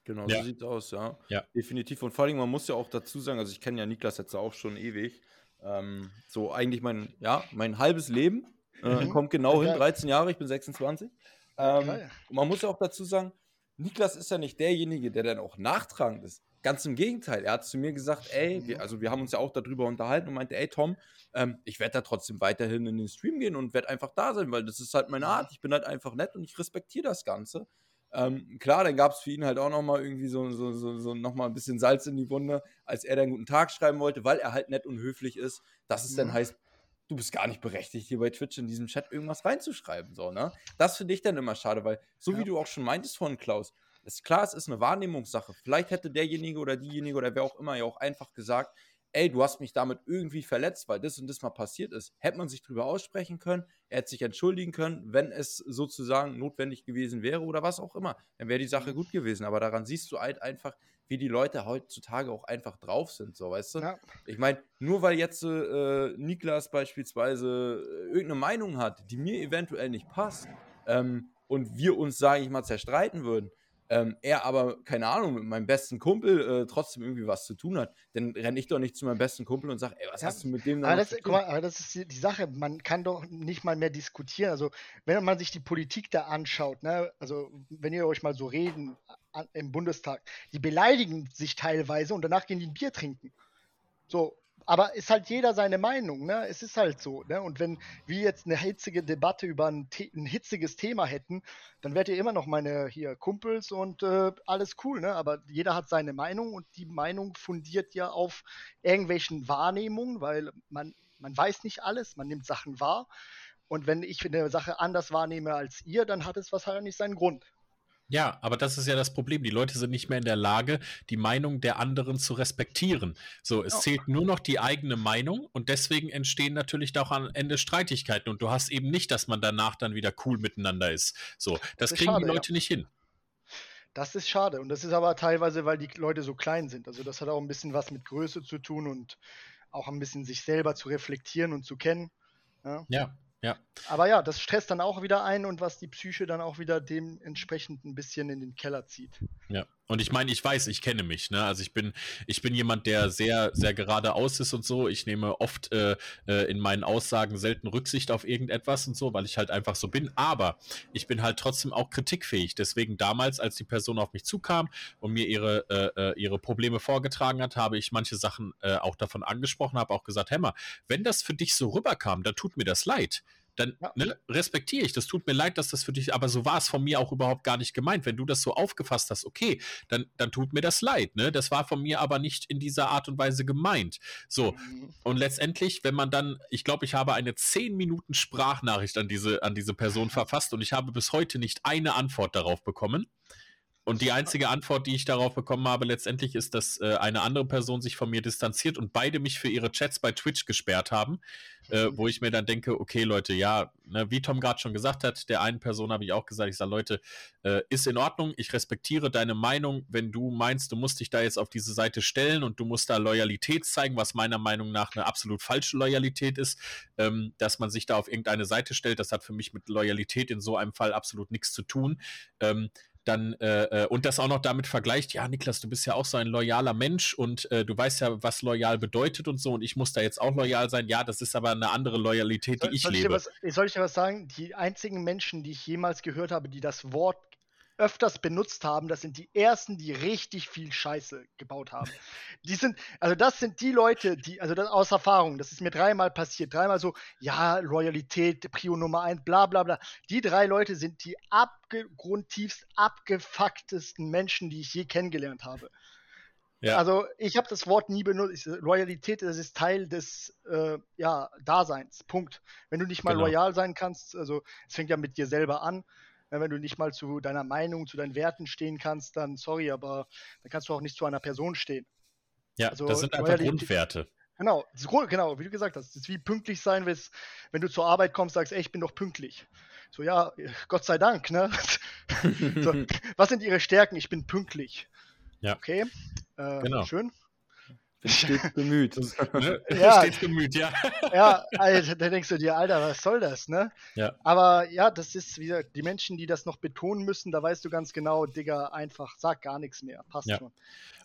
Genau, ja. so sieht es aus, ja. ja. Definitiv. Und vor allem, man muss ja auch dazu sagen, also ich kenne ja Niklas jetzt auch schon ewig. Ähm, so eigentlich mein, ja, mein halbes Leben. Äh, mhm. Kommt genau hin, 13 Jahre, ich bin 26. Ähm, man muss ja auch dazu sagen, Niklas ist ja nicht derjenige, der dann auch nachtragend ist. Ganz im Gegenteil, er hat zu mir gesagt, ey, wir, also wir haben uns ja auch darüber unterhalten und meinte, ey Tom, ähm, ich werde da trotzdem weiterhin in den Stream gehen und werde einfach da sein, weil das ist halt meine Art. Ich bin halt einfach nett und ich respektiere das Ganze. Ähm, klar, dann gab es für ihn halt auch nochmal irgendwie so, so, so, so nochmal ein bisschen Salz in die Wunde, als er dann guten Tag schreiben wollte, weil er halt nett und höflich ist, dass es dann heißt, du bist gar nicht berechtigt, hier bei Twitch in diesem Chat irgendwas reinzuschreiben. So, ne? Das finde ich dann immer schade, weil, so ja. wie du auch schon meintest von Klaus, ist klar, es ist eine Wahrnehmungssache. Vielleicht hätte derjenige oder diejenige oder wer auch immer ja auch einfach gesagt, ey, du hast mich damit irgendwie verletzt, weil das und das mal passiert ist. Hätte man sich darüber aussprechen können, er hätte sich entschuldigen können, wenn es sozusagen notwendig gewesen wäre oder was auch immer. Dann wäre die Sache gut gewesen. Aber daran siehst du halt einfach, wie die Leute heutzutage auch einfach drauf sind, so weißt du? Ja. Ich meine, nur weil jetzt äh, Niklas beispielsweise äh, irgendeine Meinung hat, die mir eventuell nicht passt, ähm, und wir uns, sage ich mal, zerstreiten würden, ähm, er aber, keine Ahnung, mit meinem besten Kumpel äh, trotzdem irgendwie was zu tun hat, dann renne ich doch nicht zu meinem besten Kumpel und sage, ey, was ja, hast du mit dem aber das, guck mal, aber das ist die, die, Sache, man kann doch nicht mal mehr diskutieren. Also, wenn man sich die Politik da anschaut, ne, also wenn ihr euch mal so reden an, im Bundestag, die beleidigen sich teilweise und danach gehen die ein Bier trinken. So, aber ist halt jeder seine Meinung, ne? Es ist halt so, ne? Und wenn wir jetzt eine hitzige Debatte über ein, ein hitziges Thema hätten, dann wärt ihr immer noch meine hier Kumpels und äh, alles cool, ne? Aber jeder hat seine Meinung und die Meinung fundiert ja auf irgendwelchen Wahrnehmungen, weil man, man weiß nicht alles, man nimmt Sachen wahr. Und wenn ich eine Sache anders wahrnehme als ihr, dann hat es wahrscheinlich seinen Grund. Ja, aber das ist ja das Problem. Die Leute sind nicht mehr in der Lage, die Meinung der anderen zu respektieren. So, es oh. zählt nur noch die eigene Meinung und deswegen entstehen natürlich auch am Ende Streitigkeiten und du hast eben nicht, dass man danach dann wieder cool miteinander ist. So, das, das kriegen schade, die Leute ja. nicht hin. Das ist schade und das ist aber teilweise, weil die Leute so klein sind. Also das hat auch ein bisschen was mit Größe zu tun und auch ein bisschen sich selber zu reflektieren und zu kennen. Ja. ja. Ja. Aber ja, das stresst dann auch wieder ein und was die Psyche dann auch wieder dementsprechend ein bisschen in den Keller zieht. Ja. Und ich meine, ich weiß, ich kenne mich, ne? Also ich bin, ich bin jemand, der sehr, sehr geradeaus ist und so. Ich nehme oft äh, äh, in meinen Aussagen selten Rücksicht auf irgendetwas und so, weil ich halt einfach so bin. Aber ich bin halt trotzdem auch kritikfähig. Deswegen damals, als die Person auf mich zukam und mir ihre, äh, äh ihre Probleme vorgetragen hat, habe ich manche Sachen äh, auch davon angesprochen, habe auch gesagt, Hämmer, wenn das für dich so rüberkam, dann tut mir das leid dann ja. ne, respektiere ich. Das tut mir leid, dass das für dich, aber so war es von mir auch überhaupt gar nicht gemeint. Wenn du das so aufgefasst hast, okay, dann, dann tut mir das leid. Ne? Das war von mir aber nicht in dieser Art und Weise gemeint. So, mhm. und letztendlich, wenn man dann, ich glaube, ich habe eine 10 Minuten Sprachnachricht an diese, an diese Person verfasst und ich habe bis heute nicht eine Antwort darauf bekommen. Und die einzige Antwort, die ich darauf bekommen habe, letztendlich ist, dass äh, eine andere Person sich von mir distanziert und beide mich für ihre Chats bei Twitch gesperrt haben, äh, wo ich mir dann denke, okay, Leute, ja, ne, wie Tom gerade schon gesagt hat, der einen Person habe ich auch gesagt, ich sage, Leute, äh, ist in Ordnung, ich respektiere deine Meinung, wenn du meinst, du musst dich da jetzt auf diese Seite stellen und du musst da Loyalität zeigen, was meiner Meinung nach eine absolut falsche Loyalität ist, ähm, dass man sich da auf irgendeine Seite stellt, das hat für mich mit Loyalität in so einem Fall absolut nichts zu tun. Ähm, dann äh, äh, und das auch noch damit vergleicht, ja, Niklas, du bist ja auch so ein loyaler Mensch und äh, du weißt ja, was loyal bedeutet und so und ich muss da jetzt auch loyal sein. Ja, das ist aber eine andere Loyalität, die soll, ich soll lebe. Ich was, soll ich dir was sagen? Die einzigen Menschen, die ich jemals gehört habe, die das Wort öfters benutzt haben, das sind die ersten, die richtig viel Scheiße gebaut haben. Die sind, also das sind die Leute, die, also das aus Erfahrung, das ist mir dreimal passiert, dreimal so, ja, Loyalität, Prio Nummer eins, bla bla bla. Die drei Leute sind die abgrundtiefst abgefucktesten Menschen, die ich je kennengelernt habe. Ja. Also ich habe das Wort nie benutzt. Loyalität, das ist Teil des äh, ja, Daseins. Punkt. Wenn du nicht mal genau. loyal sein kannst, also es fängt ja mit dir selber an. Wenn du nicht mal zu deiner Meinung, zu deinen Werten stehen kannst, dann sorry, aber dann kannst du auch nicht zu einer Person stehen. Ja, also, das sind einfach Grundwerte. Genau, genau, wie du gesagt hast, es ist wie pünktlich sein, wenn du zur Arbeit kommst, sagst, ey, ich bin doch pünktlich. So, ja, Gott sei Dank, ne? <laughs> so, was sind ihre Stärken? Ich bin pünktlich. Ja. Okay, äh, genau. schön. Stets bemüht. <laughs> ne? ja, stets bemüht, ja. ja, Alter, da denkst du dir, Alter, was soll das, ne? Ja. Aber ja, das ist wieder, die Menschen, die das noch betonen müssen, da weißt du ganz genau, Digga, einfach, sag gar nichts mehr, passt ja. schon.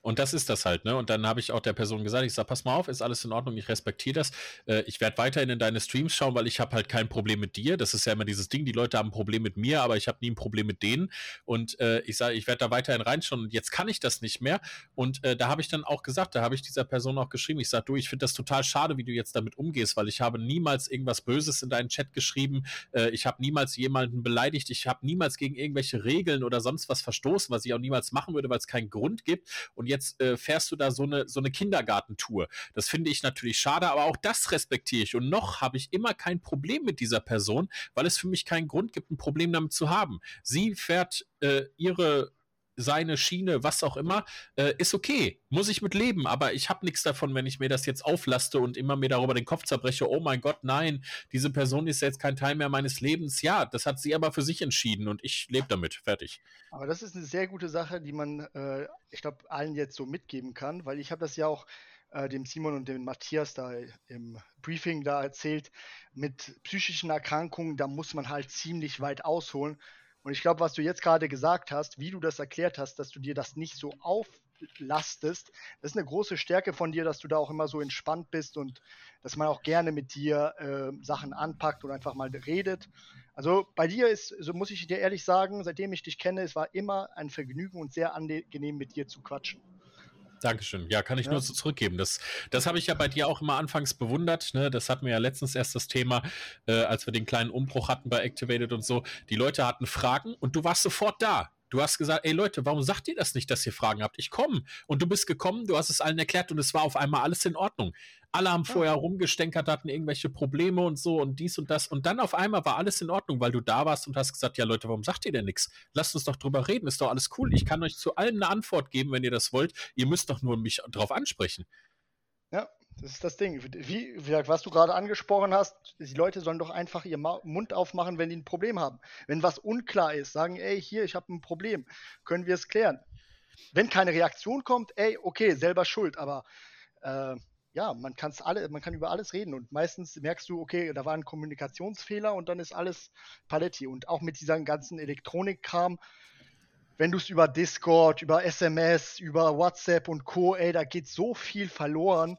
Und das ist das halt, ne? Und dann habe ich auch der Person gesagt, ich sage, pass mal auf, ist alles in Ordnung, ich respektiere das. Äh, ich werde weiterhin in deine Streams schauen, weil ich habe halt kein Problem mit dir. Das ist ja immer dieses Ding, die Leute haben ein Problem mit mir, aber ich habe nie ein Problem mit denen. Und äh, ich sage, ich werde da weiterhin reinschauen und jetzt kann ich das nicht mehr. Und äh, da habe ich dann auch gesagt, da habe ich dieser Person auch geschrieben, ich sage, du, ich finde das total schade, wie du jetzt damit umgehst, weil ich habe niemals irgendwas Böses in deinen Chat geschrieben. Äh, ich habe niemals jemanden beleidigt. Ich habe niemals gegen irgendwelche Regeln oder sonst was verstoßen, was ich auch niemals machen würde, weil es keinen Grund gibt. Und jetzt äh, fährst du da so eine, so eine Kindergartentour. Das finde ich natürlich schade, aber auch das respektiere ich. Und noch habe ich immer kein Problem mit dieser Person, weil es für mich keinen Grund gibt, ein Problem damit zu haben. Sie fährt äh, ihre seine Schiene, was auch immer, äh, ist okay. Muss ich mit leben, aber ich habe nichts davon, wenn ich mir das jetzt auflaste und immer mir darüber den Kopf zerbreche, oh mein Gott, nein, diese Person ist jetzt kein Teil mehr meines Lebens. Ja, das hat sie aber für sich entschieden und ich lebe damit. Fertig. Aber das ist eine sehr gute Sache, die man, äh, ich glaube, allen jetzt so mitgeben kann, weil ich habe das ja auch äh, dem Simon und dem Matthias da im Briefing da erzählt, mit psychischen Erkrankungen, da muss man halt ziemlich weit ausholen Und ich glaube, was du jetzt gerade gesagt hast, wie du das erklärt hast, dass du dir das nicht so auflastest, das ist eine große Stärke von dir, dass du da auch immer so entspannt bist und dass man auch gerne mit dir äh, Sachen anpackt und einfach mal redet. Also bei dir ist, so muss ich dir ehrlich sagen, seitdem ich dich kenne, es war immer ein Vergnügen und sehr angenehm mit dir zu quatschen. Dankeschön. Ja, kann ich ja. nur so zurückgeben. Das, das habe ich ja bei dir auch immer anfangs bewundert. Ne? Das hatten wir ja letztens erst das Thema, äh, als wir den kleinen Umbruch hatten bei Activated und so. Die Leute hatten Fragen und du warst sofort da. Du hast gesagt, ey Leute, warum sagt ihr das nicht, dass ihr Fragen habt? Ich komme. Und du bist gekommen, du hast es allen erklärt und es war auf einmal alles in Ordnung. Alle haben vorher rumgestänkert, hatten irgendwelche Probleme und so und dies und das. Und dann auf einmal war alles in Ordnung, weil du da warst und hast gesagt, ja Leute, warum sagt ihr denn nichts? Lasst uns doch drüber reden, ist doch alles cool. Ich kann euch zu allem eine Antwort geben, wenn ihr das wollt. Ihr müsst doch nur mich drauf ansprechen. Das ist das Ding. Wie was du gerade angesprochen hast, die Leute sollen doch einfach ihren Mund aufmachen, wenn die ein Problem haben. Wenn was unklar ist, sagen, ey, hier, ich habe ein Problem, können wir es klären. Wenn keine Reaktion kommt, ey, okay, selber schuld, aber äh, ja, man, kann's alle, man kann über alles reden und meistens merkst du, okay, da war ein Kommunikationsfehler und dann ist alles Paletti. Und auch mit diesem ganzen Elektronikkram, wenn du es über Discord, über SMS, über WhatsApp und Co., ey, da geht so viel verloren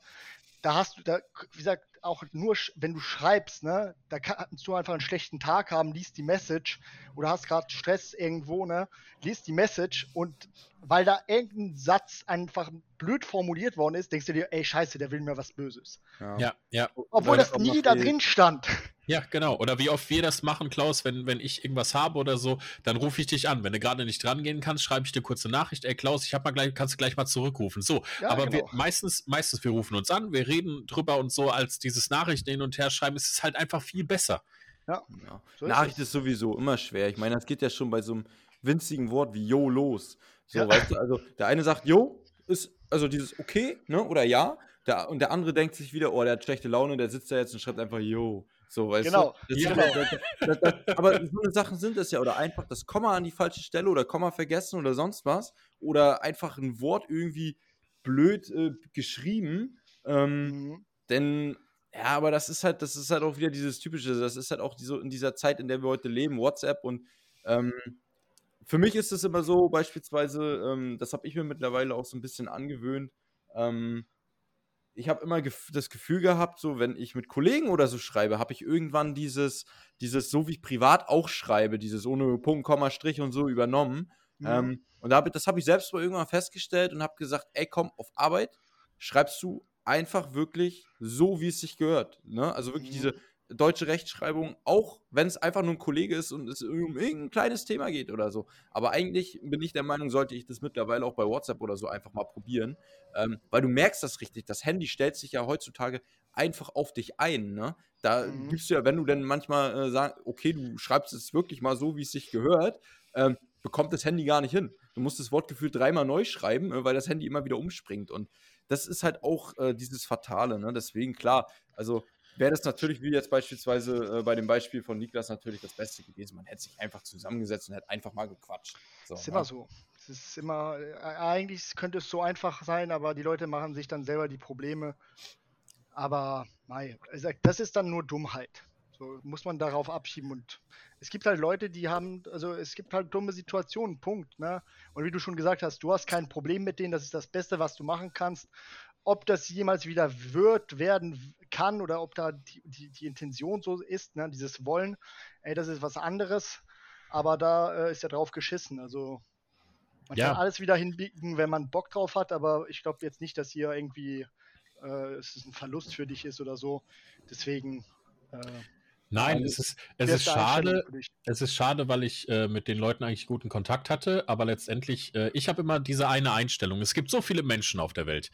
da hast du, da, wie gesagt, auch nur, wenn du schreibst, ne, da kannst du einfach einen schlechten Tag haben, liest die Message oder hast gerade Stress irgendwo, ne, liest die Message und weil da irgendein Satz einfach blöd formuliert worden ist, denkst du dir, ey, scheiße, der will mir was Böses. Ja, ja. ja. Obwohl das nie da drin stand. Ja, genau. Oder wie oft wir das machen, Klaus, wenn, wenn ich irgendwas habe oder so, dann rufe ich dich an. Wenn du gerade nicht dran gehen kannst, schreibe ich dir kurze Nachricht, ey Klaus, ich habe mal gleich, kannst du gleich mal zurückrufen. So, ja, aber genau. wir, meistens, meistens, wir rufen uns an, wir reden drüber und so, als dieses Nachrichten hin und her schreiben, ist es halt einfach viel besser. Ja. ja. So Nachricht ist, ist sowieso immer schwer. Ich meine, das geht ja schon bei so einem winzigen Wort wie Jo los. So, ja. weißt du, also der eine sagt Jo, ist also dieses okay, ne, oder ja, der, und der andere denkt sich wieder, oh, der hat schlechte Laune, der sitzt da jetzt und schreibt einfach Jo. So, weißt genau. du? Ja. Das, das, das, aber so eine Sachen sind es ja, oder einfach das Komma an die falsche Stelle oder Komma vergessen oder sonst was. Oder einfach ein Wort irgendwie blöd äh, geschrieben. Ähm, mhm. Denn, ja, aber das ist halt, das ist halt auch wieder dieses typische, das ist halt auch so in dieser Zeit, in der wir heute leben, WhatsApp und ähm, für mich ist es immer so, beispielsweise, ähm, das habe ich mir mittlerweile auch so ein bisschen angewöhnt, ähm, ich habe immer gef das Gefühl gehabt, so wenn ich mit Kollegen oder so schreibe, habe ich irgendwann dieses, dieses, so wie ich privat auch schreibe, dieses ohne Punkt, Komma, Strich und so übernommen. Mhm. Ähm, und da hab, das habe ich selbst mal irgendwann festgestellt und habe gesagt, ey komm, auf Arbeit schreibst du einfach wirklich so, wie es sich gehört. Ne? Also wirklich mhm. diese deutsche Rechtschreibung, auch wenn es einfach nur ein Kollege ist und es um irgendein kleines Thema geht oder so. Aber eigentlich bin ich der Meinung, sollte ich das mittlerweile auch bei WhatsApp oder so einfach mal probieren, ähm, weil du merkst das richtig. Das Handy stellt sich ja heutzutage einfach auf dich ein. Ne? Da mhm. gibst du ja, wenn du dann manchmal äh, sagst, okay, du schreibst es wirklich mal so, wie es sich gehört, ähm, bekommt das Handy gar nicht hin. Du musst das Wortgefühl dreimal neu schreiben, äh, weil das Handy immer wieder umspringt. Und das ist halt auch äh, dieses Fatale. Ne? Deswegen, klar, also wäre das natürlich, wie jetzt beispielsweise äh, bei dem Beispiel von Niklas, natürlich das Beste gewesen. Man hätte sich einfach zusammengesetzt und hätte einfach mal gequatscht. So, ist ja. immer ne? so. Es ist immer, äh, eigentlich könnte es so einfach sein, aber die Leute machen sich dann selber die Probleme. Aber, nein, das ist dann nur Dummheit. So muss man darauf abschieben. Und es gibt halt Leute, die haben, also es gibt halt dumme Situationen, Punkt. Ne? Und wie du schon gesagt hast, du hast kein Problem mit denen, das ist das Beste, was du machen kannst. Ob das jemals wieder wird, werden kann oder ob da die, die, die Intention so ist, ne? dieses Wollen, ey, das ist was anderes. Aber da äh, ist ja drauf geschissen. Also man ja. kann alles wieder hinbiegen, wenn man Bock drauf hat, aber ich glaube jetzt nicht, dass hier irgendwie äh, es ein Verlust für dich ist oder so. Deswegen äh, Nein, es ist, es ist schade. Es ist schade, weil ich äh, mit den Leuten eigentlich guten Kontakt hatte, aber letztendlich, äh, ich habe immer diese eine Einstellung. Es gibt so viele Menschen auf der Welt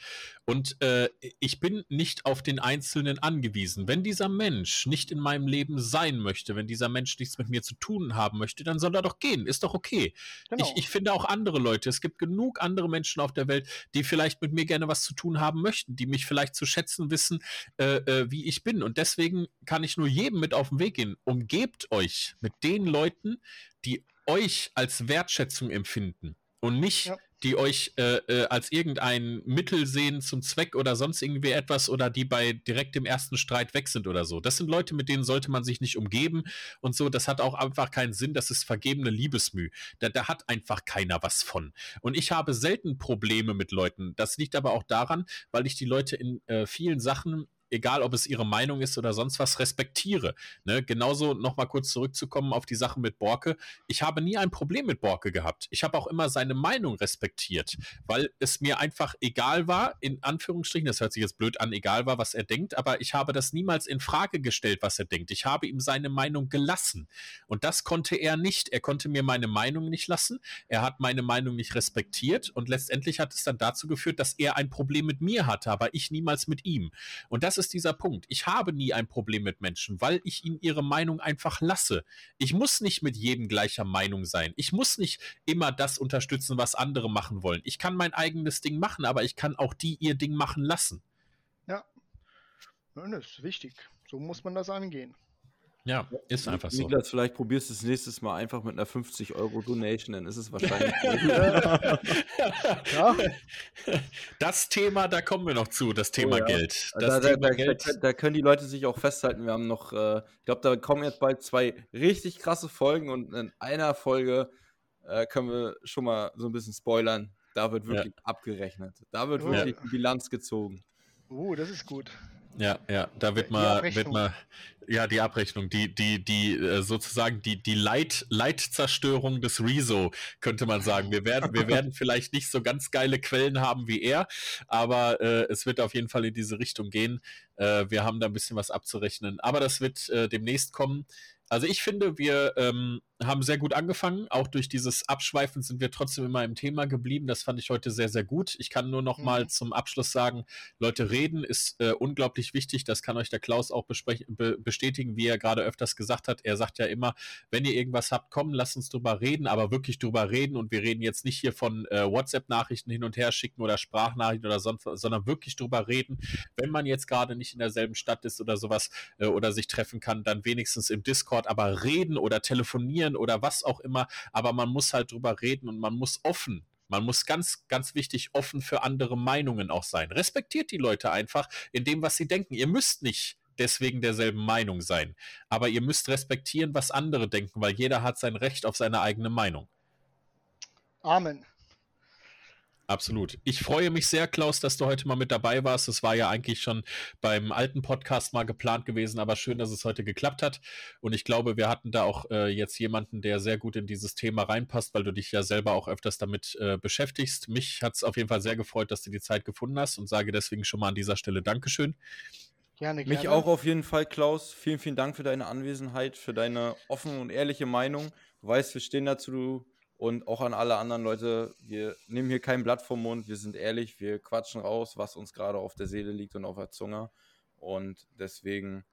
und äh, ich bin nicht auf den Einzelnen angewiesen. Wenn dieser Mensch nicht in meinem Leben sein möchte, wenn dieser Mensch nichts mit mir zu tun haben möchte, dann soll er doch gehen. Ist doch okay. Genau. Ich, ich finde auch andere Leute. Es gibt genug andere Menschen auf der Welt, die vielleicht mit mir gerne was zu tun haben möchten, die mich vielleicht zu schätzen wissen, äh, äh, wie ich bin. Und deswegen kann ich nur jedem mit auf auf den Weg gehen. Umgebt euch mit den Leuten, die euch als Wertschätzung empfinden und nicht ja. die euch äh, äh, als irgendein Mittel sehen zum Zweck oder sonst irgendwie etwas oder die bei direkt dem ersten Streit weg sind oder so. Das sind Leute, mit denen sollte man sich nicht umgeben und so. Das hat auch einfach keinen Sinn. Das ist vergebene Liebesmüh. Da, da hat einfach keiner was von. Und ich habe selten Probleme mit Leuten. Das liegt aber auch daran, weil ich die Leute in äh, vielen Sachen egal ob es ihre Meinung ist oder sonst was, respektiere. Ne? Genauso nochmal kurz zurückzukommen auf die Sache mit Borke. Ich habe nie ein Problem mit Borke gehabt. Ich habe auch immer seine Meinung respektiert, weil es mir einfach egal war, in Anführungsstrichen, das hört sich jetzt blöd an, egal war, was er denkt, aber ich habe das niemals in Frage gestellt, was er denkt. Ich habe ihm seine Meinung gelassen. Und das konnte er nicht. Er konnte mir meine Meinung nicht lassen. Er hat meine Meinung nicht respektiert und letztendlich hat es dann dazu geführt, dass er ein Problem mit mir hatte, aber ich niemals mit ihm. Und das ist dieser Punkt. Ich habe nie ein Problem mit Menschen, weil ich ihnen ihre Meinung einfach lasse. Ich muss nicht mit jedem gleicher Meinung sein. Ich muss nicht immer das unterstützen, was andere machen wollen. Ich kann mein eigenes Ding machen, aber ich kann auch die ihr Ding machen lassen. Ja. Das ist wichtig. So muss man das angehen. Ja, ist einfach so. Niklas, vielleicht probierst du es nächstes Mal einfach mit einer 50 Euro Donation, dann ist es wahrscheinlich. <laughs> ja. Das Thema, da kommen wir noch zu, das Thema oh, ja. Geld. Das da, Thema da, Geld. Da, da, können die Leute sich auch festhalten. Wir haben noch, äh, ich glaube, da kommen jetzt bald zwei richtig krasse Folgen und in einer Folge äh, können wir schon mal so ein bisschen spoilern. Da wird wirklich ja. abgerechnet. Da wird wirklich ja. Bilanz gezogen. Uh, das ist gut. Ja, ja, da wird mal, wird mal, ja, die Abrechnung, die, die, die, äh, sozusagen die, die Leit, Leitzerstörung des Rezo, könnte man sagen. Wir werden, wir werden <laughs> vielleicht nicht so ganz geile Quellen haben wie er, aber äh, es wird auf jeden Fall in diese Richtung gehen. Äh, wir haben da ein bisschen was abzurechnen, aber das wird äh, demnächst kommen. Also ich finde, wir ähm, haben sehr gut angefangen. Auch durch dieses Abschweifen sind wir trotzdem immer im Thema geblieben. Das fand ich heute sehr, sehr gut. Ich kann nur noch mhm. mal zum Abschluss sagen, Leute, reden ist äh, unglaublich wichtig. Das kann euch der Klaus auch be bestätigen, wie er gerade öfters gesagt hat. Er sagt ja immer, wenn ihr irgendwas habt, komm, lasst uns drüber reden, aber wirklich drüber reden. Und wir reden jetzt nicht hier von äh, WhatsApp-Nachrichten hin und her schicken oder Sprachnachrichten oder sonst, sondern wirklich drüber reden. Wenn man jetzt gerade nicht in derselben Stadt ist oder sowas äh, oder sich treffen kann, dann wenigstens im Discord, aber reden oder telefonieren oder was auch immer, aber man muss halt drüber reden und man muss offen man muss ganz, ganz wichtig offen für andere Meinungen auch sein. Respektiert die Leute einfach in dem, was sie denken. Ihr müsst nicht deswegen derselben Meinung sein, aber ihr müsst respektieren, was andere denken, weil jeder hat sein Recht auf seine eigene Meinung. Amen. Absolut. Ich freue mich sehr, Klaus, dass du heute mal mit dabei warst. Es war ja eigentlich schon beim alten Podcast mal geplant gewesen, aber schön, dass es heute geklappt hat. Und ich glaube, wir hatten da auch äh, jetzt jemanden, der sehr gut in dieses Thema reinpasst, weil du dich ja selber auch öfters damit äh, beschäftigst. Mich hat es auf jeden Fall sehr gefreut, dass du die Zeit gefunden hast und sage deswegen schon mal an dieser Stelle Dankeschön. Gerne, gerne. Mich auch auf jeden Fall, Klaus. Vielen, vielen Dank für deine Anwesenheit, für deine offene und ehrliche Meinung. Du weißt, wir stehen dazu, und auch an alle anderen Leute, wir nehmen hier kein Blatt vom Mund, wir sind ehrlich, wir quatschen raus, was uns gerade auf der Seele liegt und auf der Zunge. Und deswegen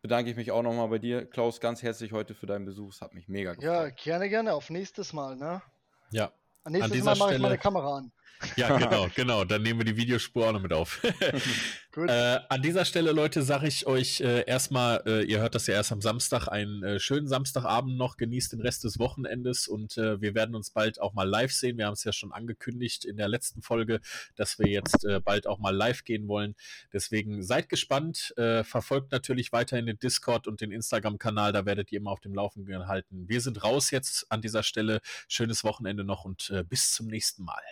bedanke ich mich auch nochmal bei dir, Klaus, ganz herzlich heute für deinen Besuch. Es hat mich mega gefreut. Ja, gerne, gerne. Auf nächstes Mal, ne? Ja. Nächstes Mal mache ich meine Kamera an. Ja, <laughs> genau, genau. Dann nehmen wir die Videospur auch noch mit auf. <laughs> äh, an dieser Stelle, Leute, sage ich euch äh, erstmal, äh, ihr hört das ja erst am Samstag, einen äh, schönen Samstagabend noch, genießt den Rest des Wochenendes und äh, wir werden uns bald auch mal live sehen. Wir haben es ja schon angekündigt in der letzten Folge, dass wir jetzt äh, bald auch mal live gehen wollen. Deswegen seid gespannt, verfolgt natürlich weiterhin den Discord und den Instagram-Kanal, da werdet ihr immer auf dem Laufenden halten. Wir sind raus jetzt an dieser Stelle. Schönes Wochenende noch und bis zum nächsten Mal.